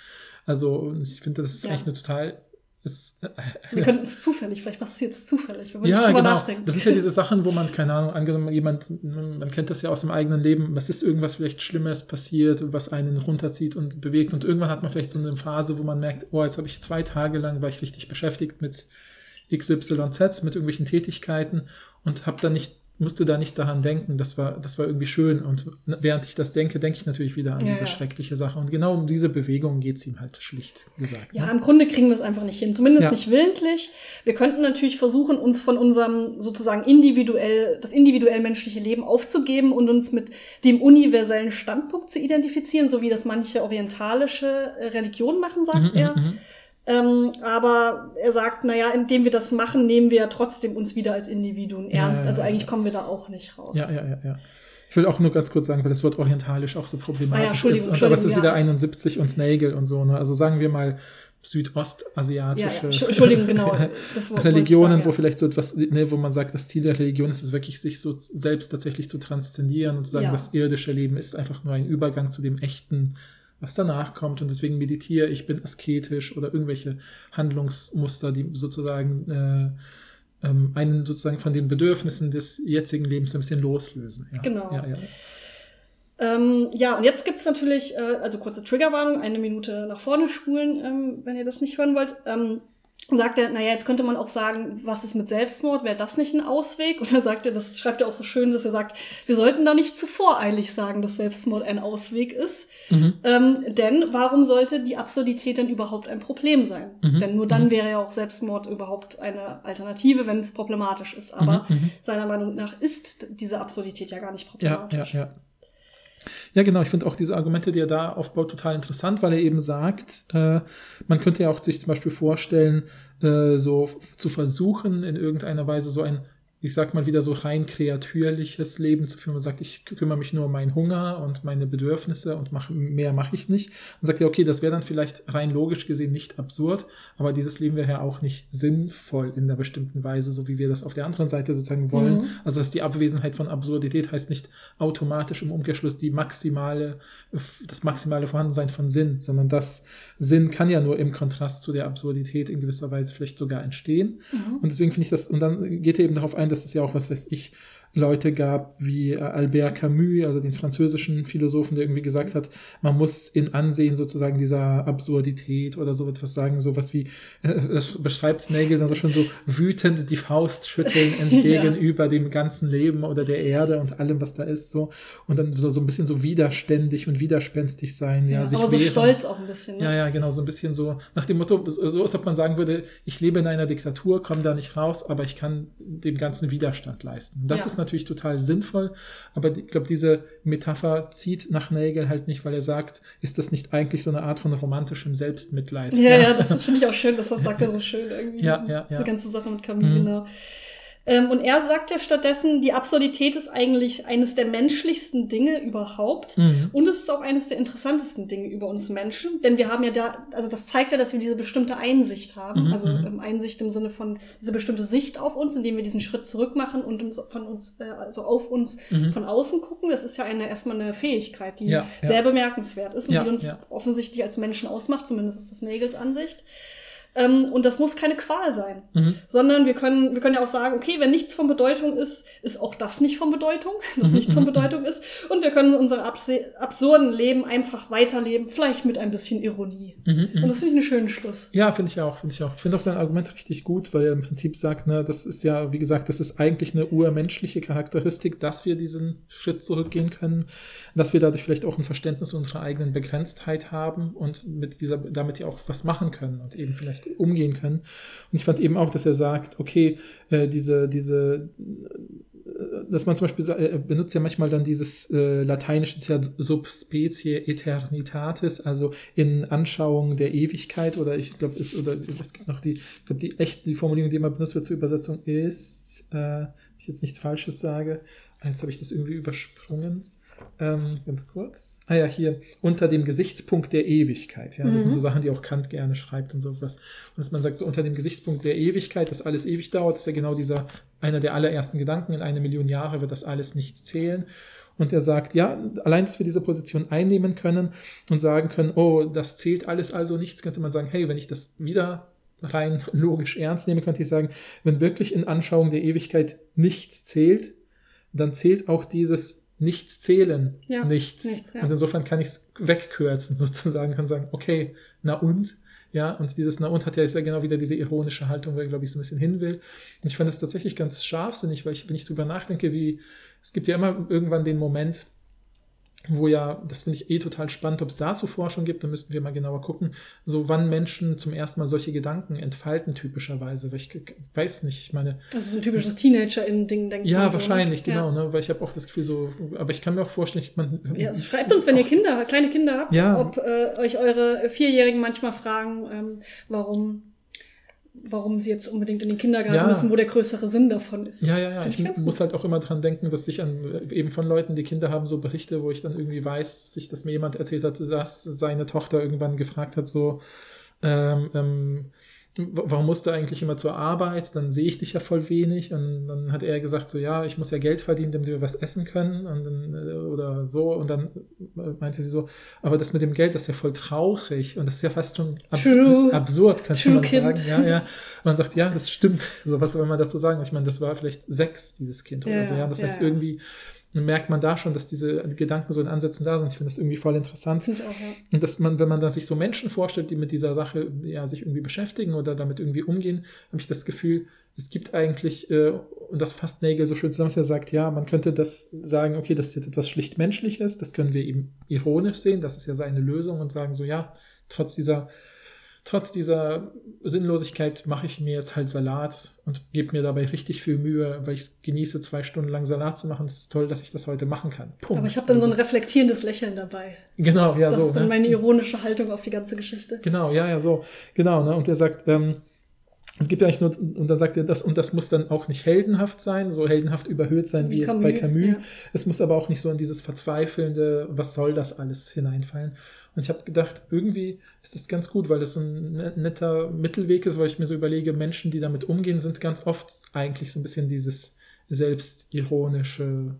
Also ich finde, das ist Ja. eigentlich eine total. Es, Wir könnten es zufällig, vielleicht passiert es zufällig, wenn wir ja, nicht drüber genau. nachdenken. Das sind ja diese Sachen, wo man, keine Ahnung, angenommen, jemand, man kennt das ja aus dem eigenen Leben, es ist irgendwas vielleicht Schlimmes passiert, was einen runterzieht und bewegt. Und irgendwann hat man vielleicht so eine Phase, wo man merkt, oh, jetzt habe ich zwei Tage lang, war ich richtig beschäftigt mit XYZ, mit irgendwelchen Tätigkeiten und habe dann nicht, musste da nicht daran denken. Das war, das war irgendwie schön. Und während ich das denke, denke ich natürlich wieder an Ja, diese ja. schreckliche Sache. Und genau um diese Bewegung geht es ihm halt schlicht gesagt. Ja, ne? im Grunde kriegen wir es einfach nicht hin. Zumindest Ja. nicht willentlich. Wir könnten natürlich versuchen, uns von unserem sozusagen individuell, das individuell menschliche Leben aufzugeben und uns mit dem universellen Standpunkt zu identifizieren, so wie das manche orientalische Religionen machen, sagt Mhm, er. mhm, mhm. Ähm, aber er sagt, naja, indem wir das machen, nehmen wir ja trotzdem uns wieder als Individuen ernst. ja, also ja, eigentlich ja. kommen wir da auch nicht raus. Ja, ja, ja, ja. Ich will auch nur ganz kurz sagen, weil das Wort orientalisch auch so Ah problematisch Entschuldigung, ist. Und, aber es ist wieder ja. 71 und Nagel und so. Ne? Also sagen wir mal, südostasiatische Ja, ja. Genau. Religionen, sagen, wo ja. vielleicht so etwas, ne, wo man sagt, das Ziel der Religion ist es wirklich, sich so selbst tatsächlich zu transzendieren und zu sagen, das irdische Leben ist einfach nur ein Übergang zu dem echten, was danach kommt und deswegen meditiere ich, bin asketisch oder irgendwelche Handlungsmuster, die sozusagen äh, ähm, einen sozusagen von den Bedürfnissen des jetzigen Lebens ein bisschen loslösen. Ja. Genau. Ja, ja. Ähm, ja, und jetzt gibt es natürlich, äh, also kurze Triggerwarnung, eine Minute nach vorne spulen, ähm, wenn ihr das nicht hören wollt. Ähm, sagt er, naja, jetzt könnte man auch sagen, was ist mit Selbstmord? Wäre das nicht ein Ausweg? Und dann sagt er, das schreibt er auch so schön, dass er sagt, wir sollten da nicht zu voreilig sagen, dass Selbstmord ein Ausweg ist. Mhm. Ähm, denn warum sollte die Absurdität denn überhaupt ein Problem sein? Mhm. Denn nur dann Mhm. wäre ja auch Selbstmord überhaupt eine Alternative, wenn es problematisch ist. Aber Mhm, mhm. seiner Meinung nach ist diese Absurdität ja gar nicht problematisch. ja, ja. Ja, genau. Ich finde auch diese Argumente, die er da aufbaut, total interessant, weil er eben sagt, äh, man könnte ja auch sich zum Beispiel vorstellen, äh, so zu versuchen, in irgendeiner Weise so ein, ich sag mal wieder so rein kreatürliches Leben zu führen. Man sagt, ich kü- kümmere mich nur um meinen Hunger und meine Bedürfnisse und mach, mehr mache ich nicht. Dann sagt er, okay, das wäre dann vielleicht rein logisch gesehen nicht absurd, aber dieses Leben wäre ja auch nicht sinnvoll in einer bestimmten Weise, so wie wir das auf der anderen Seite sozusagen wollen. Mhm. Also dass die Abwesenheit von Absurdität heißt nicht automatisch im Umkehrschluss die maximale, das maximale Vorhandensein von Sinn, sondern das Sinn kann ja nur im Kontrast zu der Absurdität in gewisser Weise vielleicht sogar entstehen. Mhm. Und deswegen finde ich das, und dann geht er eben darauf ein, dass es ja auch, was weiß ich, Leute gab wie äh, Albert Camus, also den französischen Philosophen, der irgendwie gesagt hat, man muss in Ansehen sozusagen dieser Absurdität oder so etwas sagen, sowas wie, äh, das beschreibt Nagel dann so schon so wütend die Faust schütteln entgegenüber dem ganzen Leben oder der Erde und allem, was da ist, so. Und dann so, so ein bisschen so widerständig und widerspenstig sein, ja, Ja, sich aber so wehren. stolz auch ein bisschen. Ne? Ja, ja, genau, so ein bisschen so nach dem Motto, so so als ob man sagen würde, ich lebe in einer Diktatur, komme da nicht raus, aber ich kann dem Ganzen Widerstand leisten. Das Ja. ist natürlich total sinnvoll, aber ich glaube, diese Metapher zieht nach Nagel halt nicht, weil er sagt, ist das nicht eigentlich so eine Art von romantischem Selbstmitleid? Ja, ja, das ist- finde ich auch schön, das sagt er so schön irgendwie. Ja, diesen- ja, ja. Diese ganze Sache mit Camus, Mhm. genau. Ähm, und er sagt ja stattdessen, die Absurdität ist eigentlich eines der menschlichsten Dinge überhaupt. Mhm. Und es ist auch eines der interessantesten Dinge über uns Menschen, denn wir haben ja da, also das zeigt ja, dass wir diese bestimmte Einsicht haben, Mhm, also mhm. Einsicht im Sinne von diese bestimmte Sicht auf uns, indem wir diesen Schritt zurück machen und uns von uns, äh, also auf uns Mhm. von außen gucken. Das ist ja eine erstmal eine Fähigkeit, die Ja, ja. sehr bemerkenswert ist und Ja, die uns offensichtlich als Menschen ausmacht, zumindest ist das Nagels Ansicht. Ähm, und das muss keine Qual sein, Mhm. sondern wir können, wir können ja auch sagen, okay, wenn nichts von Bedeutung ist, ist auch das nicht von Bedeutung, dass nichts von mhm, Bedeutung ist. Und wir können unser abse- absurden Leben einfach weiterleben, vielleicht mit ein bisschen Ironie. Mhm, mhm. Und das finde ich einen schönen Schluss. Ja, finde ich auch, finde ich auch. Ich finde auch sein Argument richtig gut, weil er im Prinzip sagt, ne, das ist ja, wie gesagt, das ist eigentlich eine urmenschliche Charakteristik, dass wir diesen Schritt zurückgehen können, dass wir dadurch vielleicht auch ein Verständnis unserer eigenen Begrenztheit haben und mit dieser, damit ja auch was machen können und eben vielleicht umgehen können. Und ich fand eben auch, dass er sagt, okay, äh, diese, diese, äh, dass man zum Beispiel äh, benutzt ja manchmal dann dieses lateinische Subspecie Eternitatis, also in Anschauung der Ewigkeit oder ich glaube ist oder es gibt noch die, ich glaube die echt die Formulierung, die immer benutzt wird zur Übersetzung ist, äh, wenn ich jetzt nichts Falsches sage, jetzt habe ich das irgendwie übersprungen. Ähm, ganz kurz. Ah ja, hier unter dem Gesichtspunkt der Ewigkeit. Ja, das Mhm. sind so Sachen, die auch Kant gerne schreibt und sowas. Und dass man sagt, so unter dem Gesichtspunkt der Ewigkeit, dass alles ewig dauert, ist ja genau dieser, einer der allerersten Gedanken. In eine Million Jahre wird das alles nichts zählen. Und er sagt, ja, allein, dass wir diese Position einnehmen können und sagen können, oh, das zählt alles also nichts, könnte man sagen, hey, wenn ich das wieder rein logisch ernst nehme, könnte ich sagen, wenn wirklich in Anschauung der Ewigkeit nichts zählt, dann zählt auch dieses Nichtszählen Ja, nichts. nichts, ja. Und insofern kann ich es wegkürzen, sozusagen, kann sagen, okay, na und? Ja, und dieses Na und hat ja, ja genau wieder diese ironische Haltung, wo er, glaube ich, so ein bisschen hin will. Und ich fand es tatsächlich ganz scharfsinnig, weil ich, wenn ich drüber nachdenke, wie, es gibt ja immer irgendwann den Moment, wo ja, das finde ich eh total spannend, ob es dazu Forschung gibt, da müssten wir mal genauer gucken, so wann Menschen zum ersten Mal solche Gedanken entfalten, typischerweise. Weil ich weiß nicht, ich meine, Das ist ein typisches Teenager-Ding, denke ich. ja, so, wahrscheinlich, ne? genau, ne? Weil ich habe auch das Gefühl so, aber ich kann mir auch vorstellen, ich, man, Ja, also schreibt uns, wenn ihr Kinder, kleine Kinder habt, Ja. ob äh, euch eure Vierjährigen manchmal fragen, ähm, warum, warum sie jetzt unbedingt in den Kindergarten Ja. müssen, wo der größere Sinn davon ist. Ja, ja, ja. Ich, ich muss halt auch immer dran denken, dass ich an eben von Leuten, die Kinder haben, so Berichte, wo ich dann irgendwie weiß, dass, ich, dass mir jemand erzählt hat, dass seine Tochter irgendwann gefragt hat, so, ähm, ähm, warum musst du eigentlich immer zur Arbeit? Dann sehe ich dich ja voll wenig. Und dann hat er gesagt, so ja, ich muss ja Geld verdienen, damit wir was essen können. Und dann, äh, oder so. Und dann äh, meinte sie so, aber das mit dem Geld, das ist ja voll traurig. Und das ist ja fast schon abs True. absurd, könnte True man Kind. sagen. Ja, ja. Und man sagt, ja, das stimmt. So, was soll man dazu sagen? Ich meine, das war vielleicht sechs, dieses Kind oder Ja, so. Ja, das ja, heißt, ja. Irgendwie merkt man da schon, dass diese Gedanken so in Ansätzen da sind. Ich finde das irgendwie voll interessant. Auch, ja. Und dass man, wenn man da sich so Menschen vorstellt, die mit dieser Sache ja sich irgendwie beschäftigen oder damit irgendwie umgehen, habe ich das Gefühl, es gibt eigentlich, äh, und das fasst Nagel so schön zusammen, dass er sagt, ja, man könnte das sagen, okay, das ist jetzt etwas schlicht Menschliches, das können wir eben ironisch sehen, das ist ja seine Lösung und sagen so, ja, trotz dieser, trotz dieser Sinnlosigkeit mache ich mir jetzt halt Salat und gebe mir dabei richtig viel Mühe, weil ich es genieße, zwei Stunden lang Salat zu machen. Es ist toll, dass ich das heute machen kann. Punkt. Aber ich habe dann so ein Also, reflektierendes Lächeln dabei. Genau, ja, das so. ist dann ne? meine ironische Haltung auf die ganze Geschichte. Genau, ja, ja, so. Genau, ne? Und er sagt, ähm, es gibt ja eigentlich nur, und dann sagt er, das, und das muss dann auch nicht heldenhaft sein, so heldenhaft überhöht sein wie, Wie jetzt bei Camus, Camus. ja. Es muss aber auch nicht so in dieses verzweifelnde, was soll das alles hineinfallen. Und ich habe gedacht, irgendwie ist das ganz gut, weil das so ein ne- netter Mittelweg ist, weil ich mir so überlege, Menschen, die damit umgehen, sind ganz oft eigentlich so ein bisschen dieses selbstironische,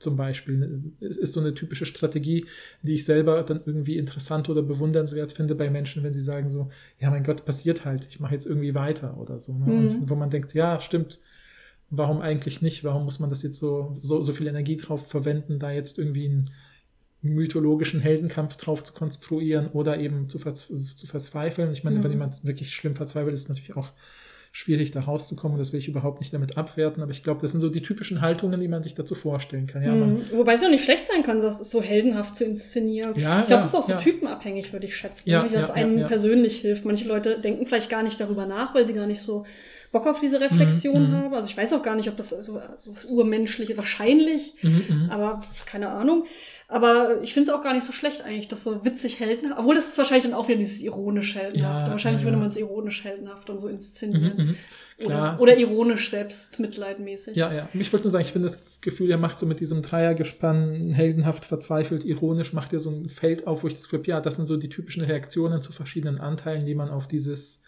zum Beispiel. ne, Es ist so eine typische Strategie, die ich selber dann irgendwie interessant oder bewundernswert finde bei Menschen, wenn sie sagen so, ja mein Gott, passiert halt, ich mache jetzt irgendwie weiter oder so. Ne? Mhm. Und wo man denkt, ja, stimmt, warum eigentlich nicht? Warum muss man das jetzt so, so, so viel Energie drauf verwenden, da jetzt irgendwie einen mythologischen Heldenkampf drauf zu konstruieren oder eben zu, verz zu verzweifeln? Ich meine, Mhm. wenn jemand wirklich schlimm verzweifelt, ist es natürlich auch schwierig, da rauszukommen. Das will ich überhaupt nicht damit abwerten, aber ich glaube, das sind so die typischen Haltungen, die man sich dazu vorstellen kann. Ja, Mhm. Wobei es ja nicht schlecht sein kann, das so heldenhaft zu inszenieren. Ja, ich glaube, ja, das ist auch so typenabhängig, würde ich schätzen, Ja, wie das einem persönlich hilft. Manche Leute denken vielleicht gar nicht darüber nach, weil sie gar nicht so Bock auf diese Reflexion Mhm, mhm. haben. Also ich weiß auch gar nicht, ob das so, so das urmenschliche, wahrscheinlich, Mhm, mhm. aber keine Ahnung. Aber ich finde es auch gar nicht so schlecht eigentlich, das so witzig heldenhaft. Obwohl das ist wahrscheinlich dann auch wieder dieses ironisch heldenhaft. Ja, wahrscheinlich ja, würde man es ironisch heldenhaft dann so inszenieren. mhm. Klar, Oder, oder ironisch selbst mitleidmäßig. Ja, ja. Ich wollte nur sagen, ich finde das Gefühl, er macht so mit diesem Dreiergespann heldenhaft, verzweifelt, ironisch, macht er so ein Feld auf, wo ich das Gefühl habe, ja, das sind so die typischen Reaktionen zu verschiedenen Anteilen, die man auf dieses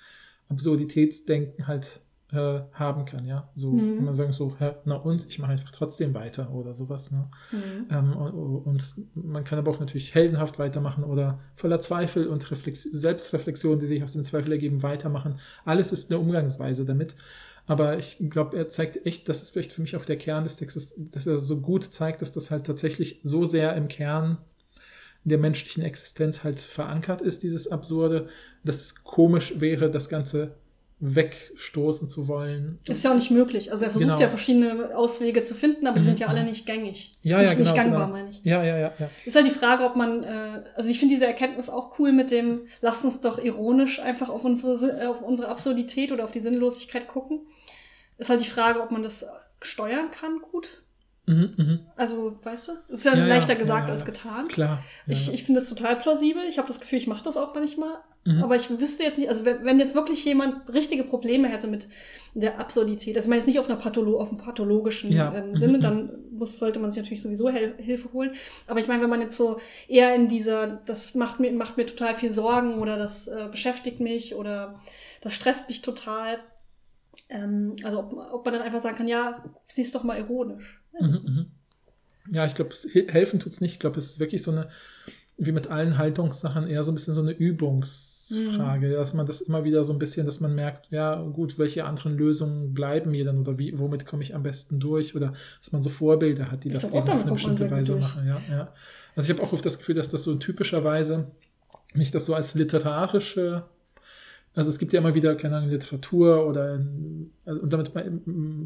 Absurditätsdenken halt äh, haben kann, ja. So, Mhm. wenn man sagen so, hä, na und, ich mache einfach trotzdem weiter oder sowas, ne. Mhm. Ähm, und, und man kann aber auch natürlich heldenhaft weitermachen oder voller Zweifel und Reflex Selbstreflexion, die sich aus dem Zweifel ergeben, weitermachen. Alles ist eine Umgangsweise damit. Aber ich glaube, er zeigt echt, das ist vielleicht für mich auch der Kern des Textes, dass er so gut zeigt, dass das halt tatsächlich so sehr im Kern der menschlichen Existenz halt verankert ist, dieses Absurde, dass es komisch wäre, das Ganze wegstoßen zu wollen. Ist ja auch nicht möglich. Also er versucht Genau. ja verschiedene Auswege zu finden, aber die Mhm, sind ja alle mhm. nicht gängig. Ja, nicht, ja, nicht genau, gangbar, genau. meine ich. Ja, ja, ja, ja. Ist halt die Frage, ob man, äh, also ich finde diese Erkenntnis auch cool mit dem, lass uns doch ironisch einfach auf unsere, äh, auf unsere Absurdität oder auf die Sinnlosigkeit gucken. Ist halt die Frage, ob man das steuern kann gut. Mhm, mhm. Also, weißt du, ist ja, Ja, leichter ja, gesagt ja, als getan. Klar. Ich, ich finde das total plausibel. Ich habe das Gefühl, ich mache das auch manchmal. Mhm. Aber ich wüsste jetzt nicht, also wenn jetzt wirklich jemand richtige Probleme hätte mit der Absurdität, also ich meine jetzt nicht auf einer Patholo auf einem pathologischen ähm, Mhm, Sinne, mhm. dann muss, sollte man sich natürlich sowieso Hel Hilfe holen. Aber ich meine, wenn man jetzt so eher in dieser, das macht mir, macht mir total viel Sorgen oder das äh, beschäftigt mich oder das stresst mich total. Ähm, also ob, ob man dann einfach sagen kann, ja, sieh's doch mal ironisch. Mhm, mhm. Ja, ich glaube, helfen tut's nicht. Ich glaube, es ist wirklich so eine, wie mit allen Haltungssachen, eher so ein bisschen so eine Übungsfrage, Mhm. dass man das immer wieder so ein bisschen, dass man merkt, ja, gut, welche anderen Lösungen bleiben mir dann oder wie, womit komme ich am besten durch oder dass man so Vorbilder hat, die Ich das eben auf eine bestimmte Weise durch. machen. Ja, ja. Also ich habe auch oft das Gefühl, dass das so typischerweise nicht das so als literarische also es gibt ja immer wieder, keine Ahnung, Literatur oder in, also, und damit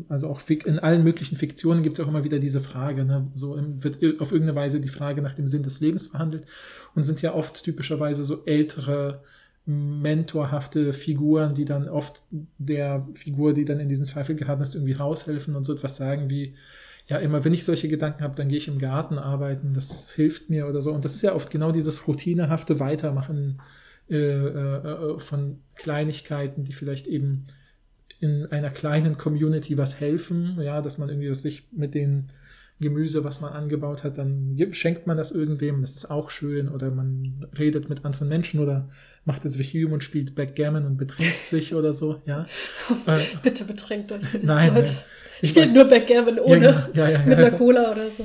also auch in allen möglichen Fiktionen gibt es auch immer wieder diese Frage, ne? So wird ir- auf irgendeine Weise die Frage nach dem Sinn des Lebens verhandelt und sind ja oft typischerweise so ältere, mentorhafte Figuren, die dann oft der Figur, die dann in diesen Zweifel geraten ist, irgendwie raushelfen und so etwas sagen wie, ja, immer wenn ich solche Gedanken habe, dann gehe ich im Garten arbeiten, das hilft mir oder so. Und das ist ja oft genau dieses routinehafte Weitermachen äh, äh, äh, von Kleinigkeiten, die vielleicht eben in einer kleinen Community was helfen, ja, dass man irgendwie sich mit den Gemüse, was man angebaut hat, dann schenkt man das irgendwem, das ist auch schön, oder man redet mit anderen Menschen oder macht es wie Hume und spielt Backgammon und betrinkt sich oder so, ja. Bitte betrinkt euch. Nein, Leute. Ich spiele nur Backgammon ohne, ja, ja, ja, mit einer Cola oder so.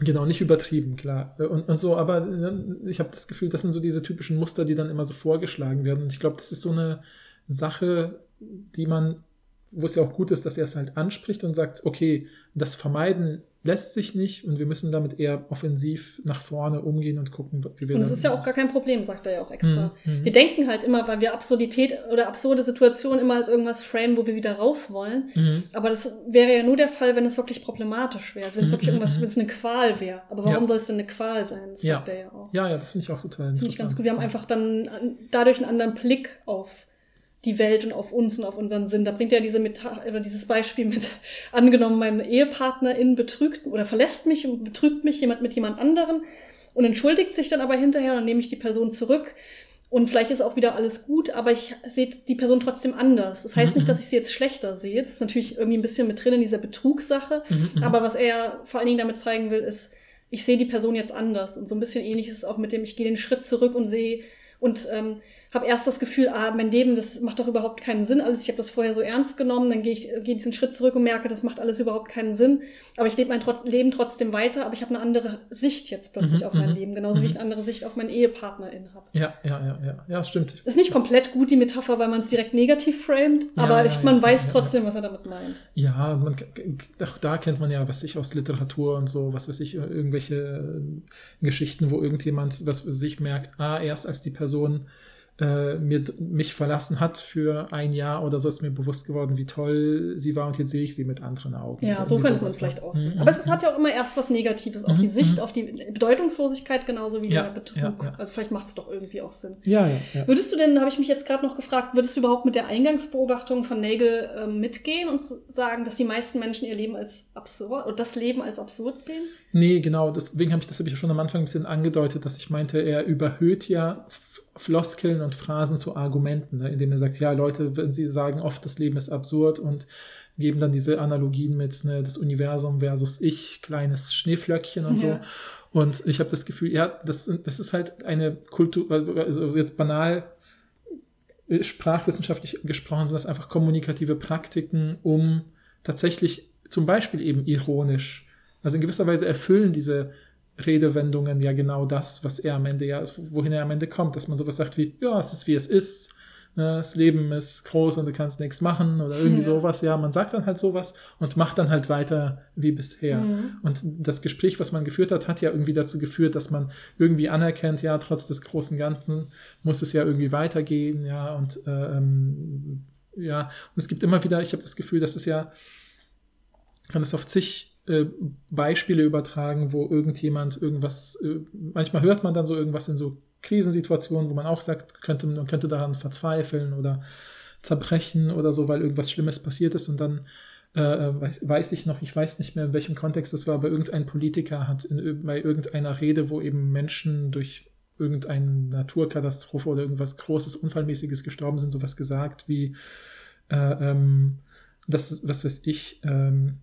Genau, nicht übertrieben, klar. Und, und so, aber ich habe das Gefühl, das sind so diese typischen Muster, die dann immer so vorgeschlagen werden. Und ich glaube, das ist so eine Sache, die man, wo es ja auch gut ist, dass er es halt anspricht und sagt, okay, das vermeiden lässt sich nicht und wir müssen damit eher offensiv nach vorne umgehen und gucken, wie wir Und das ist ja auch gar kein Problem, sagt er ja auch extra. Mhm. Wir denken halt immer, weil wir Absurdität oder absurde Situationen immer als irgendwas frame, wo wir wieder raus wollen. Mhm. Aber das wäre ja nur der Fall, wenn es wirklich problematisch wäre. Also wenn es mhm. wirklich irgendwas, mhm. wenn es eine Qual wäre. Aber warum ja. soll es denn eine Qual sein? Das ja. sagt er ja auch. Ja, ja, das finde ich auch total interessant. Finde ich ganz gut. Wir haben einfach dann dadurch einen anderen Blick auf die Welt und auf uns und auf unseren Sinn. Da bringt ja diese Meta oder dieses Beispiel mit, angenommen, mein Ehepartnerin betrügt oder verlässt mich und betrügt mich jemand mit jemand anderen und entschuldigt sich dann aber hinterher und dann nehme ich die Person zurück. Und vielleicht ist auch wieder alles gut, aber ich sehe die Person trotzdem anders. Das heißt mhm. nicht, dass ich sie jetzt schlechter sehe. Das ist natürlich irgendwie ein bisschen mit drin in dieser Betrugssache. Mhm. mhm. Aber was er vor allen Dingen damit zeigen will, ist, ich sehe die Person jetzt anders. Und so ein bisschen ähnlich ist es auch mit dem, ich gehe den Schritt zurück und sehe und ähm, habe erst das Gefühl, ah, mein Leben, das macht doch überhaupt keinen Sinn alles. Ich habe das vorher so ernst genommen, dann gehe ich gehe diesen Schritt zurück und merke, das macht alles überhaupt keinen Sinn. Aber ich lebe mein trotz, Leben trotzdem weiter, aber ich habe eine andere Sicht jetzt plötzlich mhm, auf mein mhm, Leben, genauso wie ich mhm. eine andere Sicht auf meinen Ehepartnerin habe. Ja, ja, ja, ja, ja, stimmt. Ist nicht komplett gut die Metapher, weil man es direkt negativ framed, ja, aber ich, man ja, weiß ja, trotzdem, was er damit meint. Ja, man, auch da kennt man ja, was ich aus Literatur und so, was weiß ich, irgendwelche äh, Geschichten, wo irgendjemand, was für sich merkt, ah, erst als die Person äh, mir, mich verlassen hat für ein Jahr oder so, ist mir bewusst geworden, wie toll sie war und jetzt sehe ich sie mit anderen Augen. Ja, so könnte man es vielleicht auch sehen. Mhm. Aber es hat ja auch immer erst was Negatives, auch mhm. die Sicht mhm. auf die Bedeutungslosigkeit genauso wie ja, der Betrug. Ja, ja. Also vielleicht macht es doch irgendwie auch Sinn. Ja, ja, ja. Würdest du denn, habe ich mich jetzt gerade noch gefragt, würdest du überhaupt mit der Eingangsbeobachtung von Nagel äh, mitgehen und sagen, dass die meisten Menschen ihr Leben als absurd oder das Leben als absurd sehen? Nee, genau, deswegen habe ich das habe ich schon am Anfang ein bisschen angedeutet, dass ich meinte, er überhöht ja Floskeln und Phrasen zu Argumenten, ne, indem er sagt, ja, Leute, wenn sie sagen oft, das Leben ist absurd und geben dann diese Analogien mit ne, das Universum versus ich, kleines Schneeflöckchen und ja. so. Und ich habe das Gefühl, ja, das, das ist halt eine Kultur, also jetzt banal äh, sprachwissenschaftlich gesprochen sind das einfach kommunikative Praktiken, um tatsächlich zum Beispiel eben ironisch, also in gewisser Weise erfüllen diese Redewendungen ja genau das, was er am Ende ja, wohin er am Ende kommt, dass man sowas sagt wie, ja, es ist wie es ist, ne, das Leben ist groß und du kannst nichts machen oder irgendwie ja. sowas, ja, man sagt dann halt sowas und macht dann halt weiter wie bisher. Mhm. Und das Gespräch, was man geführt hat, hat ja irgendwie dazu geführt, dass man irgendwie anerkennt, ja, trotz des großen Ganzen muss es ja irgendwie weitergehen, ja, und äh, ähm, ja, und es gibt immer wieder, ich habe das Gefühl, dass es ja, kann es auf zig äh, Beispiele übertragen, wo irgendjemand irgendwas, äh, manchmal hört man dann so irgendwas in so Krisensituationen, wo man auch sagt, könnte, man könnte daran verzweifeln oder zerbrechen oder so, weil irgendwas Schlimmes passiert ist und dann äh, weiß, weiß, ich noch, ich weiß nicht mehr, in welchem Kontext das war, aber irgendein Politiker hat in, bei irgendeiner Rede, wo eben Menschen durch irgendeine Naturkatastrophe oder irgendwas Großes, Unfallmäßiges gestorben sind, sowas gesagt wie, äh, ähm, das, was weiß ich, ähm,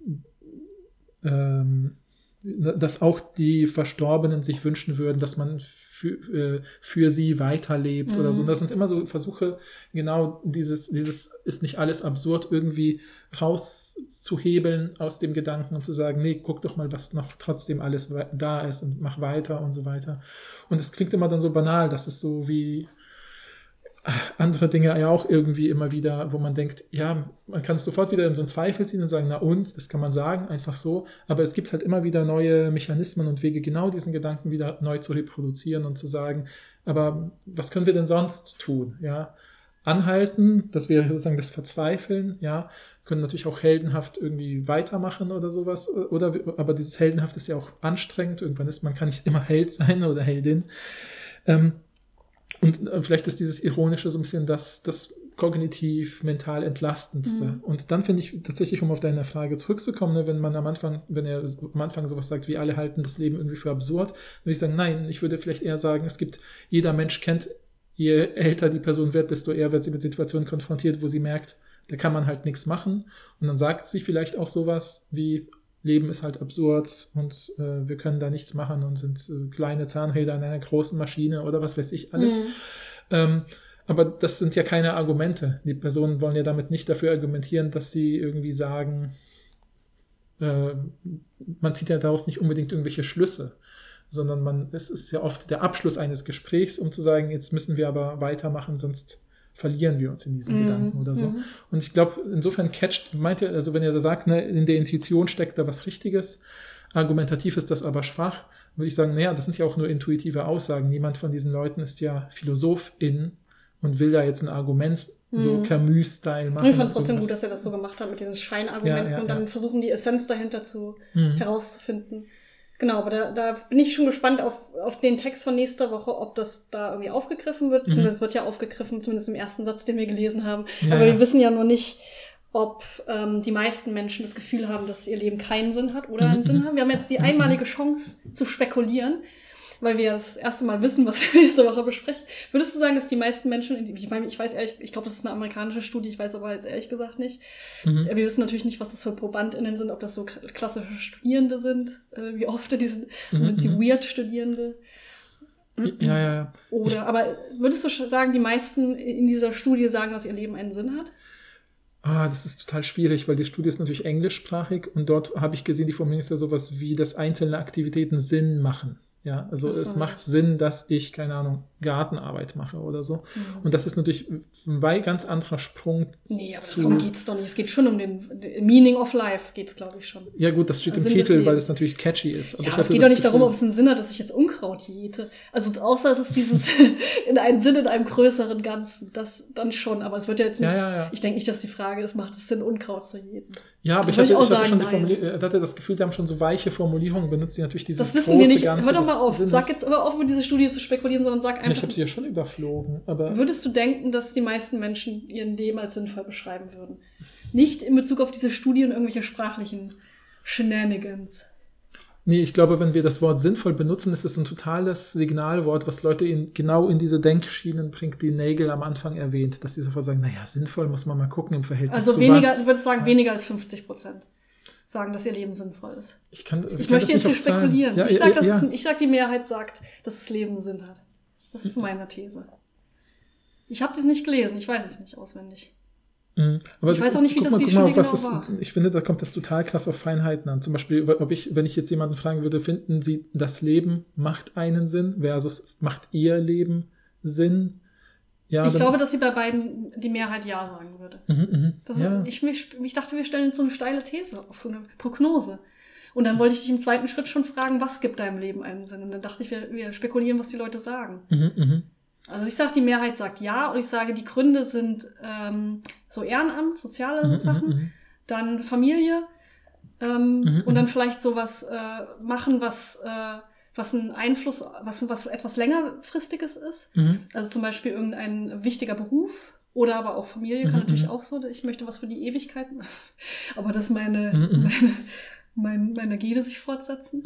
ähm, dass auch die Verstorbenen sich wünschen würden, dass man für, äh, für sie weiterlebt mhm. oder so. Und das sind immer so Versuche, genau dieses, dieses ist nicht alles absurd, irgendwie rauszuhebeln aus dem Gedanken und zu sagen, nee, guck doch mal, was noch trotzdem alles da ist und mach weiter und so weiter. Und es klingt immer dann so banal, dass es so wie, andere Dinge ja auch irgendwie immer wieder, wo man denkt, ja, man kann es sofort wieder in so einen Zweifel ziehen und sagen, na und, das kann man sagen, einfach so. Aber es gibt halt immer wieder neue Mechanismen und Wege, genau diesen Gedanken wieder neu zu reproduzieren und zu sagen, aber was können wir denn sonst tun? Ja, anhalten, das wäre sozusagen das Verzweifeln, ja, können natürlich auch heldenhaft irgendwie weitermachen oder sowas, oder, aber dieses heldenhaft ist ja auch anstrengend, irgendwann ist, man kann nicht immer Held sein oder Heldin. Ähm, und äh, vielleicht ist dieses Ironische so ein bisschen das, das kognitiv, mental entlastendste. Mhm. Und dann finde ich tatsächlich, um auf deine Frage zurückzukommen, ne, wenn man am Anfang, wenn er am Anfang sowas sagt, wie alle halten das Leben irgendwie für absurd, würde ich sagen, nein, ich würde vielleicht eher sagen, es gibt, jeder Mensch kennt, je älter die Person wird, desto eher wird sie mit Situationen konfrontiert, wo sie merkt, da kann man halt nichts machen. Und dann sagt sie vielleicht auch sowas wie, Leben ist halt absurd und äh, wir können da nichts machen und sind äh, kleine Zahnräder in einer großen Maschine oder was weiß ich alles. Mhm. Ähm, aber das sind ja keine Argumente. Die Personen wollen ja damit nicht dafür argumentieren, dass sie irgendwie sagen, äh, man zieht ja daraus nicht unbedingt irgendwelche Schlüsse, sondern man, es ist ja oft der Abschluss eines Gesprächs, um zu sagen, jetzt müssen wir aber weitermachen, sonst verlieren wir uns in diesen Mhm. Gedanken oder so. Mhm. Und ich glaube, insofern catcht, meint ihr, also wenn ihr da sagt, ne, in der Intuition steckt da was Richtiges, argumentativ ist das aber schwach, würde ich sagen, naja, das sind ja auch nur intuitive Aussagen. Niemand von diesen Leuten ist ja Philosophin und will da jetzt ein Argument so Mhm. Camus-Style machen. Ich fand es trotzdem gut, irgendwas- dass er das so gemacht hat mit diesen Scheinargumenten Ja, ja, und dann versuchen, die Essenz dahinter zu Mhm. herauszufinden. Genau, aber da, da bin ich schon gespannt auf, auf den Text von nächster Woche, ob das da irgendwie aufgegriffen wird. Mhm. Es wird ja aufgegriffen, zumindest im ersten Satz, den wir gelesen haben. Ja, aber wir wissen ja nur nicht, ob ähm, die meisten Menschen das Gefühl haben, dass ihr Leben keinen Sinn hat oder einen Mhm, Sinn haben. Wir haben jetzt die Mhm, einmalige Chance zu spekulieren, weil wir das erste Mal wissen, was wir nächste Woche besprechen. Würdest du sagen, dass die meisten Menschen, ich meine, ich weiß ehrlich, ich glaube, das ist eine amerikanische Studie, ich weiß aber jetzt ehrlich gesagt nicht. Mhm. Wir wissen natürlich nicht, was das für ProbandInnen sind, ob das so klassische Studierende sind, äh, wie oft die sind, Mhm, die mhm. Weird-Studierende. Ja, ja, ja. Oder, aber würdest du sagen, die meisten in dieser Studie sagen, dass ihr Leben einen Sinn hat? Ah, das ist total schwierig, weil die Studie ist natürlich englischsprachig und dort habe ich gesehen, die Formulierung ist ja sowas wie, dass einzelne Aktivitäten Sinn machen. Ja, also so, es ja. macht Sinn, dass ich, keine Ahnung, Gartenarbeit mache oder so. Mhm. Und das ist natürlich ein ganz anderer Sprung Nee, aber zu. darum geht's doch nicht. Es geht schon um den, Meaning of Life, geht's, glaube ich, schon. Ja, gut, das steht im Sinn des Titel, weil es natürlich catchy ist. Ja, aber es hatte geht das doch nicht darum, Gefühl- ob es einen Sinn hat, dass ich jetzt Unkraut jäte. Also außer es ist dieses in einen Sinn in einem größeren Ganzen. Das dann schon. Aber es wird ja jetzt nicht. Ja, ja, ja. Ich denke nicht, dass die Frage ist, macht es Sinn, Unkraut zu jäten? Ja, aber Also ich hatte, ich hatte schon die nein. Äh, hatte das Gefühl, die haben schon so weiche Formulierungen benutzt, die natürlich dieses Das wissen wir nicht. Ganze Hör doch mal auf. Sinnes- Sag jetzt aber auf, über diese Studie zu spekulieren, sondern sag Ja, einfach. ich habe sie ja schon überflogen, aber Würdest du denken, dass die meisten Menschen ihren Leben als sinnvoll beschreiben würden? Nicht in Bezug auf diese Studie und irgendwelche sprachlichen Shenanigans. Nee, ich glaube, wenn wir das Wort sinnvoll benutzen, ist es ein totales Signalwort, was Leute in, genau in diese Denkschienen bringt, die Nagel am Anfang erwähnt, dass sie sofort sagen, naja, sinnvoll muss man mal gucken im Verhältnis Also zu weniger, was. du würdest sagen, weniger als 50 Prozent sagen, dass ihr Leben sinnvoll ist. Ich, kann, Ich, kann möchte jetzt nicht spekulieren. Ja, ich, ja, sag, dass ja. Ich sag, die Mehrheit sagt, dass das Leben Sinn hat. Das ist meine These. Ich habe das nicht gelesen, ich weiß es nicht auswendig. Mhm. Ich weiß auch nicht, wie das mal, die Studie genau das, war. Ich finde, da kommt das total krass auf Feinheiten an. Zum Beispiel, ob ich, wenn ich jetzt jemanden fragen würde, finden Sie, das Leben macht einen Sinn versus macht Ihr Leben Sinn? Ja, ich glaube, dass sie bei beiden die Mehrheit Ja sagen würde. Mhm. Das ja. ist, ich, mich- ich dachte, wir stellen jetzt so eine steile These auf, so eine Prognose. Und dann wollte ich dich im zweiten Schritt schon fragen, was gibt deinem Leben einen Sinn? Und dann dachte ich, wir, wir spekulieren, was die Leute sagen. mhm, mhm. Also ich sage, die Mehrheit sagt ja und ich sage, die Gründe sind ähm, so Ehrenamt, soziale Mhm, Sachen, mhm, mhm. dann Familie ähm, Mhm, und dann mhm. vielleicht sowas äh, machen, was, äh, was einen Einfluss, was, was etwas längerfristiges ist. Mhm. Also zum Beispiel irgendein wichtiger Beruf oder aber auch Familie kann Mhm, natürlich mhm. auch so. Ich möchte was für die Ewigkeit. Aber dass meine, Mhm, mhm. meine, mein, meine Gene sich fortsetzen.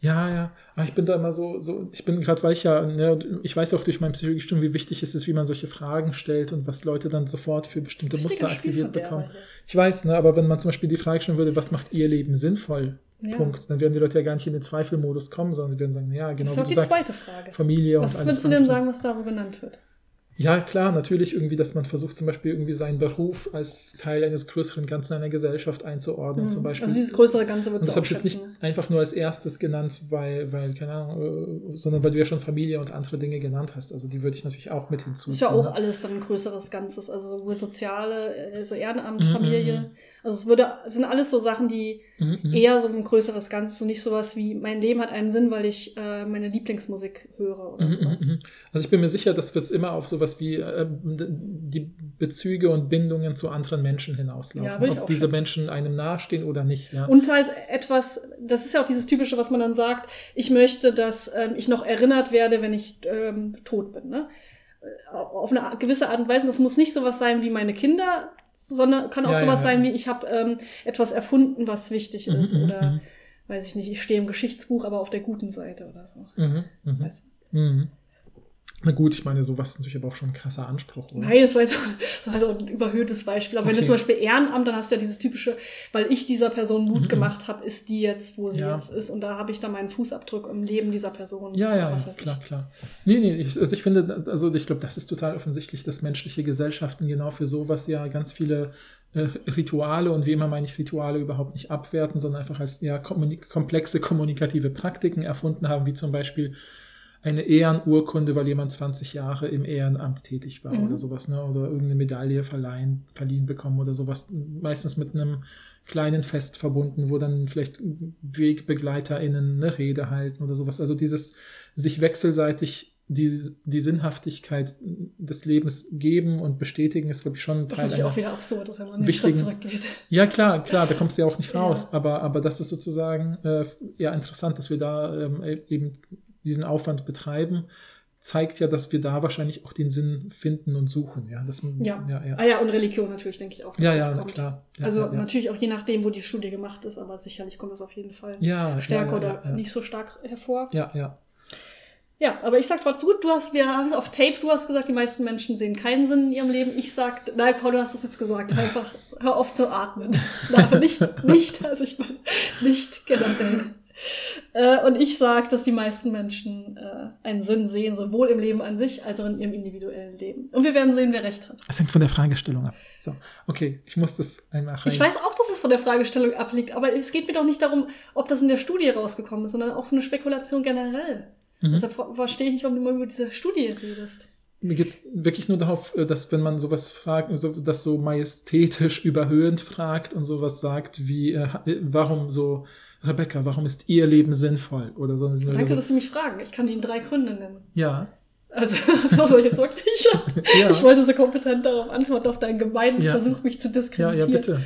Ja, ja. Aber ich bin da immer so, so ich bin gerade, weil ich ja, ne, ich weiß auch durch mein Psychologiestudium, wie wichtig es ist, wie man solche Fragen stellt und was Leute dann sofort für bestimmte Das ist Muster aktiviert bekommen. Ich weiß, ne, aber wenn man zum Beispiel die Frage stellen würde, was macht ihr Leben sinnvoll? Ja. Punkt. Dann werden die Leute ja gar nicht in den Zweifelmodus kommen, sondern die werden sagen, ja, Das genau ist wie auch die sagst, zweite Frage. Familie Was und alles würdest du denn sagen, was da so genannt wird? Ja, klar, natürlich irgendwie, dass man versucht, zum Beispiel irgendwie seinen Beruf als Teil eines größeren Ganzen einer Gesellschaft einzuordnen, Mhm. zum Beispiel. Also dieses größere Ganze wird Und das so habe ich jetzt nicht einfach nur als erstes genannt, weil, weil, keine Ahnung, äh, sondern weil du ja schon Familie und andere Dinge genannt hast. Also die würde ich natürlich auch mit hinzuziehen. ist ja auch ne? alles dann ein größeres Ganzes. Also sowohl soziale, also Ehrenamt, Mhm, Familie. mhm. Also es würde, es sind alles so Sachen, die Mhm, mhm. eher so ein größeres Ganzes und nicht sowas wie, mein Leben hat einen Sinn, weil ich äh, meine Lieblingsmusik höre oder Mhm, sowas. mhm, mhm. Also ich bin mir sicher, das wird immer auf sowas wie äh, die Bezüge und Bindungen zu anderen Menschen hinauslaufen. Ja, Ob diese schätzen. Menschen einem nahestehen oder nicht. Ja. Und halt etwas, das ist ja auch dieses Typische, was man dann sagt, ich möchte, dass ähm, ich noch erinnert werde, wenn ich ähm, tot bin. Ne? Äh, Auf eine gewisse Art und Weise. Das muss nicht sowas sein wie meine Kinder, sondern kann auch Ja, ja, sowas ja. sein wie, ich habe ähm, etwas erfunden, was wichtig Mhm, ist. mhm, oder mhm. weiß ich nicht, ich stehe im Geschichtsbuch, aber auf der guten Seite oder so. Mhm, mhm, Weißt mhm. Na gut, ich meine, sowas ist natürlich aber auch schon ein krasser Anspruch, oder? Nein, das war, so, das war so ein überhöhtes Beispiel. Aber wenn Okay. du zum Beispiel Ehrenamt, dann hast du ja dieses typische, weil ich dieser Person Mut Mhm. gemacht habe, ist die jetzt, wo sie Ja. jetzt ist. Und da habe ich dann meinen Fußabdruck im Leben dieser Person. Ja, ja, ja weiß ich. klar, klar. Nee, nee, ich, also ich finde, also ich glaube, das ist total offensichtlich, dass menschliche Gesellschaften genau für sowas ja ganz viele äh, Rituale und wie immer meine ich Rituale überhaupt nicht abwerten, sondern einfach als ja komplexe kommunikative Praktiken erfunden haben, wie zum Beispiel eine Ehrenurkunde, weil jemand 20 Jahre im Ehrenamt tätig war Mhm. oder sowas, ne? Oder irgendeine Medaille verleihen, verliehen bekommen oder sowas. Meistens mit einem kleinen Fest verbunden, wo dann vielleicht WegbegleiterInnen eine Rede halten oder sowas. Also dieses sich wechselseitig die, die Sinnhaftigkeit des Lebens geben und bestätigen, ist, glaube ich, schon ein Das Teil ist natürlich einer auch wieder absurd, dass man Schritt zurückgeht. ja, klar, klar, da kommst du ja auch nicht Ja. raus. Aber, aber das ist sozusagen äh, ja interessant, dass wir da ähm, eben diesen Aufwand betreiben. Zeigt ja, dass wir da wahrscheinlich auch den Sinn finden und suchen. Ja, das, Ja. ja, ja. Ah ja, und Religion natürlich, denke ich auch. dass ja, das ja, kommt. klar. Ja, also ja. natürlich auch je nachdem, wo die Studie gemacht ist, aber sicherlich kommt es auf jeden Fall stärker oder nicht so stark hervor. Ja, ja. Ja, aber ich sag trotzdem gut, du hast, wir haben es auf Tape, du hast gesagt, die meisten Menschen sehen keinen Sinn in ihrem Leben. Ich sag, nein, Paul, du hast das jetzt gesagt, einfach hör auf zu atmen. Nein, aber nicht, nicht, also ich meine, nicht generell. Äh, und ich sag, dass die meisten Menschen äh, einen Sinn sehen, sowohl im Leben an sich als auch in ihrem individuellen Leben. Und wir werden sehen, wer recht hat. Es hängt von der Fragestellung ab. So, okay, ich muss das einmal rein. Ich weiß auch, dass es von der Fragestellung abliegt, aber es geht mir doch nicht darum, ob das in der Studie rausgekommen ist, sondern auch so eine Spekulation generell. Mhm. Deshalb ver- verstehe ich nicht, warum du immer über diese Studie redest. Mir geht es wirklich nur darauf, äh, dass wenn man sowas fragt, so, das so majestätisch überhöhend fragt und sowas sagt, wie, äh, warum so, Rebecca, warum ist ihr Leben sinnvoll? Oder so. oder Danke, so. dass Sie mich fragen. Ich kann Ihnen drei Gründe nennen. Ja. Also, so soll ich jetzt wirklich? Ja. Ich wollte so kompetent darauf antworten, auf deinen gemeinen Ja. Versuch, mich zu ja, diskreditieren. ja, bitte.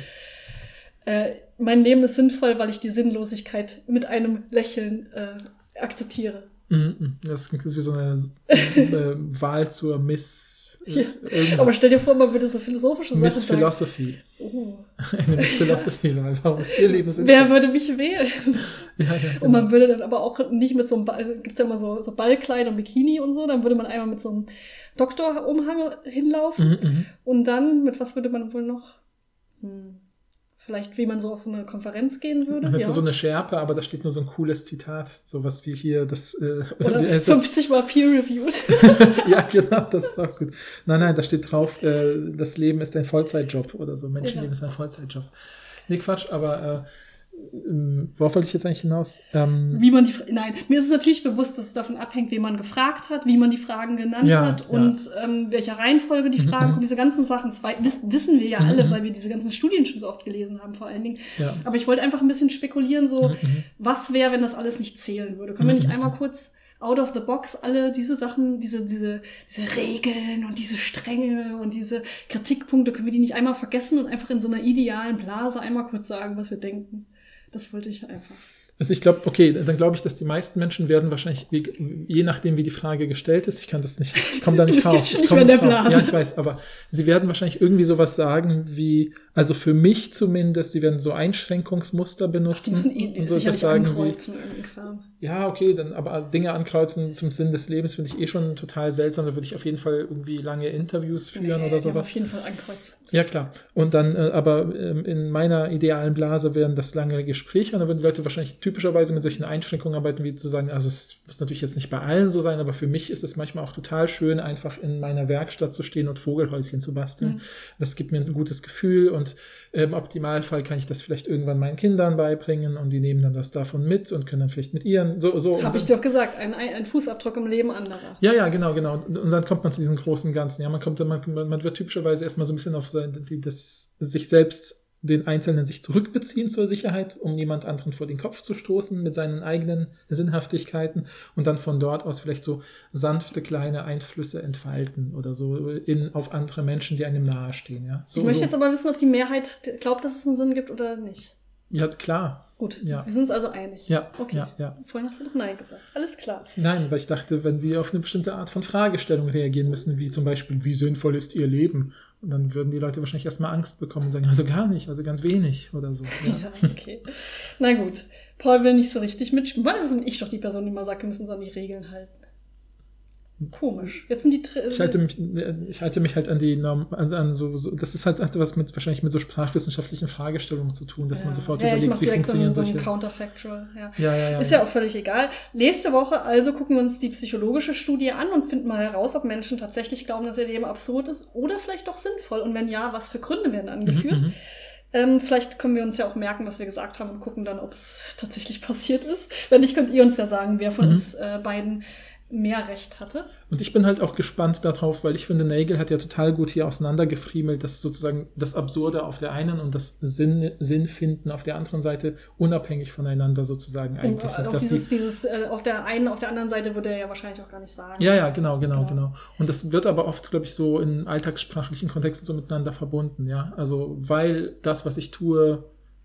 Äh, mein Leben ist sinnvoll, weil ich die Sinnlosigkeit mit einem Lächeln äh, akzeptiere. Mhm, mhm. Das klingt jetzt wie so eine äh, Wahl zur Miss. Ja. Aber stell dir vor, man würde so philosophische Miss Sachen sagen. Philosophy. Oh. Miss Philosophy-Wahl. Warum ist ihr Leben? Wer würde mich wählen? ja, ja, Und man genau. würde dann aber auch nicht mit so einem Ball, gibt ja immer so, so Ballkleid und Bikini und so, dann würde man einmal mit so einem Doktorumhang hinlaufen Mhm, mhm. und dann, mit was würde man wohl noch? Hm. Vielleicht, wie man so auf so eine Konferenz gehen würde. Man hätte Ja. so eine Schärpe, aber da steht nur so ein cooles Zitat. Sowas wie hier, das. Äh, Oder wie heißt 50 Mal peer-reviewed. ja, genau, das ist auch gut. Nein, nein, da steht drauf, äh, das Leben ist ein Vollzeitjob oder so. Menschenleben Ja. ist ein Vollzeitjob. Nee, Quatsch, aber äh, worauf wollte ich jetzt eigentlich hinaus? Ähm, Wie man die, nein, mir ist es natürlich bewusst, dass es davon abhängt, wie man gefragt hat, wie man die Fragen genannt Ja, hat ja. und ähm, welcher Reihenfolge die Mhm, Fragen mhm. kommen. Diese ganzen Sachen zwei, wiss, wissen wir ja Mhm, alle, mhm. weil wir diese ganzen Studien schon so oft gelesen haben, vor allen Dingen. ja. Aber ich wollte einfach ein bisschen spekulieren, so, Mhm, was wäre, wenn das alles nicht zählen würde? Können wir nicht einmal kurz out of the box alle diese Sachen, diese, diese, diese Regeln und diese Stränge und diese Kritikpunkte, können wir die nicht einmal vergessen und einfach in so einer idealen Blase einmal kurz sagen, was wir denken? Das wollte ich einfach. Also ich glaube, okay, dann glaube ich, dass die meisten Menschen werden wahrscheinlich, wie, je nachdem, wie die Frage gestellt ist, ich kann das nicht, ich komme da nicht raus. ich nicht komm mehr in der raus. Blase. Ja, ich weiß, aber sie werden wahrscheinlich irgendwie sowas sagen wie, also für mich zumindest, sie werden so Einschränkungsmuster Ach, die benutzen müssen eh und so etwas sagen wie, ankreuzen Kram. ja, okay, dann aber Dinge ankreuzen zum Sinn des Lebens finde ich eh schon total seltsam. Da würde ich auf jeden Fall irgendwie lange Interviews führen Nee, oder sowas. Auf jeden Fall ankreuzen. Ja, klar. Und dann, äh, aber ähm, in meiner idealen Blase wären das lange Gespräche und dann würden die Leute wahrscheinlich typischerweise mit solchen Einschränkungen arbeiten, wie zu sagen, also es muss natürlich jetzt nicht bei allen so sein, aber für mich ist es manchmal auch total schön, einfach in meiner Werkstatt zu stehen und Vogelhäuschen zu basteln. Mhm. Das gibt mir ein gutes Gefühl und äh, im Optimalfall kann ich das vielleicht irgendwann meinen Kindern beibringen und die nehmen dann was davon mit und können dann vielleicht mit ihren, so, so. Habe ich doch gesagt, ein, ein Fußabdruck im Leben anderer. Ja, ja, genau, genau. Und dann kommt man zu diesem großen Ganzen. Ja, man kommt, man, man man wird typischerweise erstmal so ein bisschen auf sein, die, das, sich selbst, den Einzelnen sich zurückbeziehen zur Sicherheit, um jemand anderen vor den Kopf zu stoßen mit seinen eigenen Sinnhaftigkeiten und dann von dort aus vielleicht so sanfte kleine Einflüsse entfalten oder so in, auf andere Menschen, die einem nahestehen. Ja, so, ich möchte so. jetzt aber wissen, ob die Mehrheit glaubt, dass es einen Sinn gibt oder nicht. ja klar. Gut, Ja. wir sind uns also einig. Ja, Okay. ja, ja. Vorhin hast du doch Nein gesagt. Alles klar. Nein, weil ich dachte, wenn sie auf eine bestimmte Art von Fragestellung reagieren müssen, wie zum Beispiel, wie sinnvoll ist ihr Leben? Und dann würden die Leute wahrscheinlich erstmal Angst bekommen und sagen, also gar nicht, also ganz wenig oder so. Ja. Ja, okay. Na gut. Paul will nicht so richtig mitspielen. Weil sind ich doch die Person, die mal sagt, wir müssen uns an die Regeln halten. Komisch. Jetzt sind die. Tri Ich halte mich, ich halte mich halt an die Norm, an, an so, so, das ist halt hat was mit wahrscheinlich mit so sprachwissenschaftlichen Fragestellungen zu tun, dass ja. man sofort ja, ich überlegt, mach wie direkt so funktionieren ein, so ein solche. Counterfactual. Ja. Ja, ja, ja. Ist ja auch völlig egal. Nächste Woche also gucken wir uns die psychologische Studie an und finden mal heraus, ob Menschen tatsächlich glauben, dass ihr Leben absurd ist oder vielleicht doch sinnvoll. Und wenn ja, was für Gründe werden angeführt. Mhm, mhm. Ähm, vielleicht können wir uns ja auch merken, was wir gesagt haben und gucken dann, ob es tatsächlich passiert ist. Wenn nicht, könnt ihr uns ja sagen, wer von Mhm. uns äh, beiden mehr Recht hatte. Und ich bin halt auch gespannt darauf, weil ich finde, Nagel hat ja total gut hier auseinandergefriemelt, dass sozusagen das Absurde auf der einen und das Sinn, Sinnfinden auf der anderen Seite unabhängig voneinander sozusagen Und eigentlich sind. auch dieses, die, dieses äh, auf der einen, auf der anderen Seite würde er ja wahrscheinlich auch gar nicht sagen. ja, ja, genau, genau, Ja. genau. Und das wird aber oft, glaube ich, so in alltagssprachlichen Kontexten so miteinander verbunden, ja. Also, weil das, was ich tue,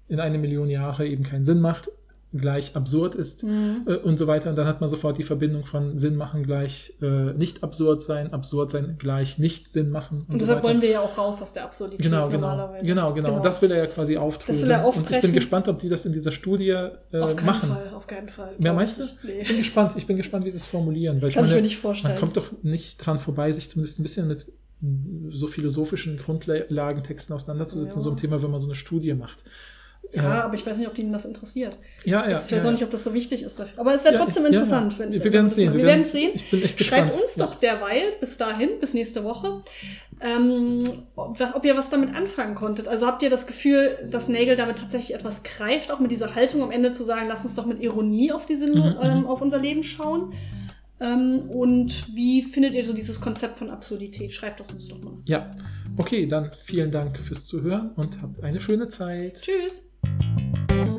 in eine Million Jahre eben keinen Sinn macht, gleich absurd ist Mhm. äh, und so weiter. Und dann hat man sofort die Verbindung von Sinn machen gleich äh, nicht absurd sein, absurd sein gleich nicht Sinn machen. Und, Und so deshalb weiter. wollen wir ja auch raus aus der Absurdität Genau, genau. normalerweise. Genau, genau. Und das will er ja quasi aufdröseln. Das will er und ich bin aufbrechen. gespannt, ob die das in dieser Studie äh, auf keinen machen. Fall, auf keinen Fall. Glaub meinst ich du? nicht. Ich bin gespannt, ich bin gespannt, wie sie es formulieren. Weil Kann ich meine, mir nicht vorstellen. Man kommt doch nicht dran vorbei, sich zumindest ein bisschen mit mm, so philosophischen Grundlagentexten auseinanderzusetzen, Ja. so ein Thema, wenn man so eine Studie macht. Ja, aber ich weiß nicht, ob ihnen das interessiert. ja, ja. ich weiß ja, auch ja. nicht, ob das so wichtig ist dafür. Aber es wäre Ja, trotzdem ja, interessant. ja. Wenn, Wir werden das sehen, wir werden- werden sehen. ich bin echt Schreibt gespannt. uns doch derweil bis dahin, bis nächste Woche, ähm, ob, ob ihr was damit anfangen konntet. Also habt ihr das Gefühl, dass Nagel damit tatsächlich etwas greift, auch mit dieser Haltung am Ende zu sagen, lass uns doch mit Ironie auf, diese, Mhm, ähm, mhm. auf unser Leben schauen? Ähm, und wie findet ihr so dieses Konzept von Absurdität? Schreibt das uns doch mal. Ja, okay, dann vielen Dank fürs Zuhören und habt eine schöne Zeit. Tschüss! Thank you.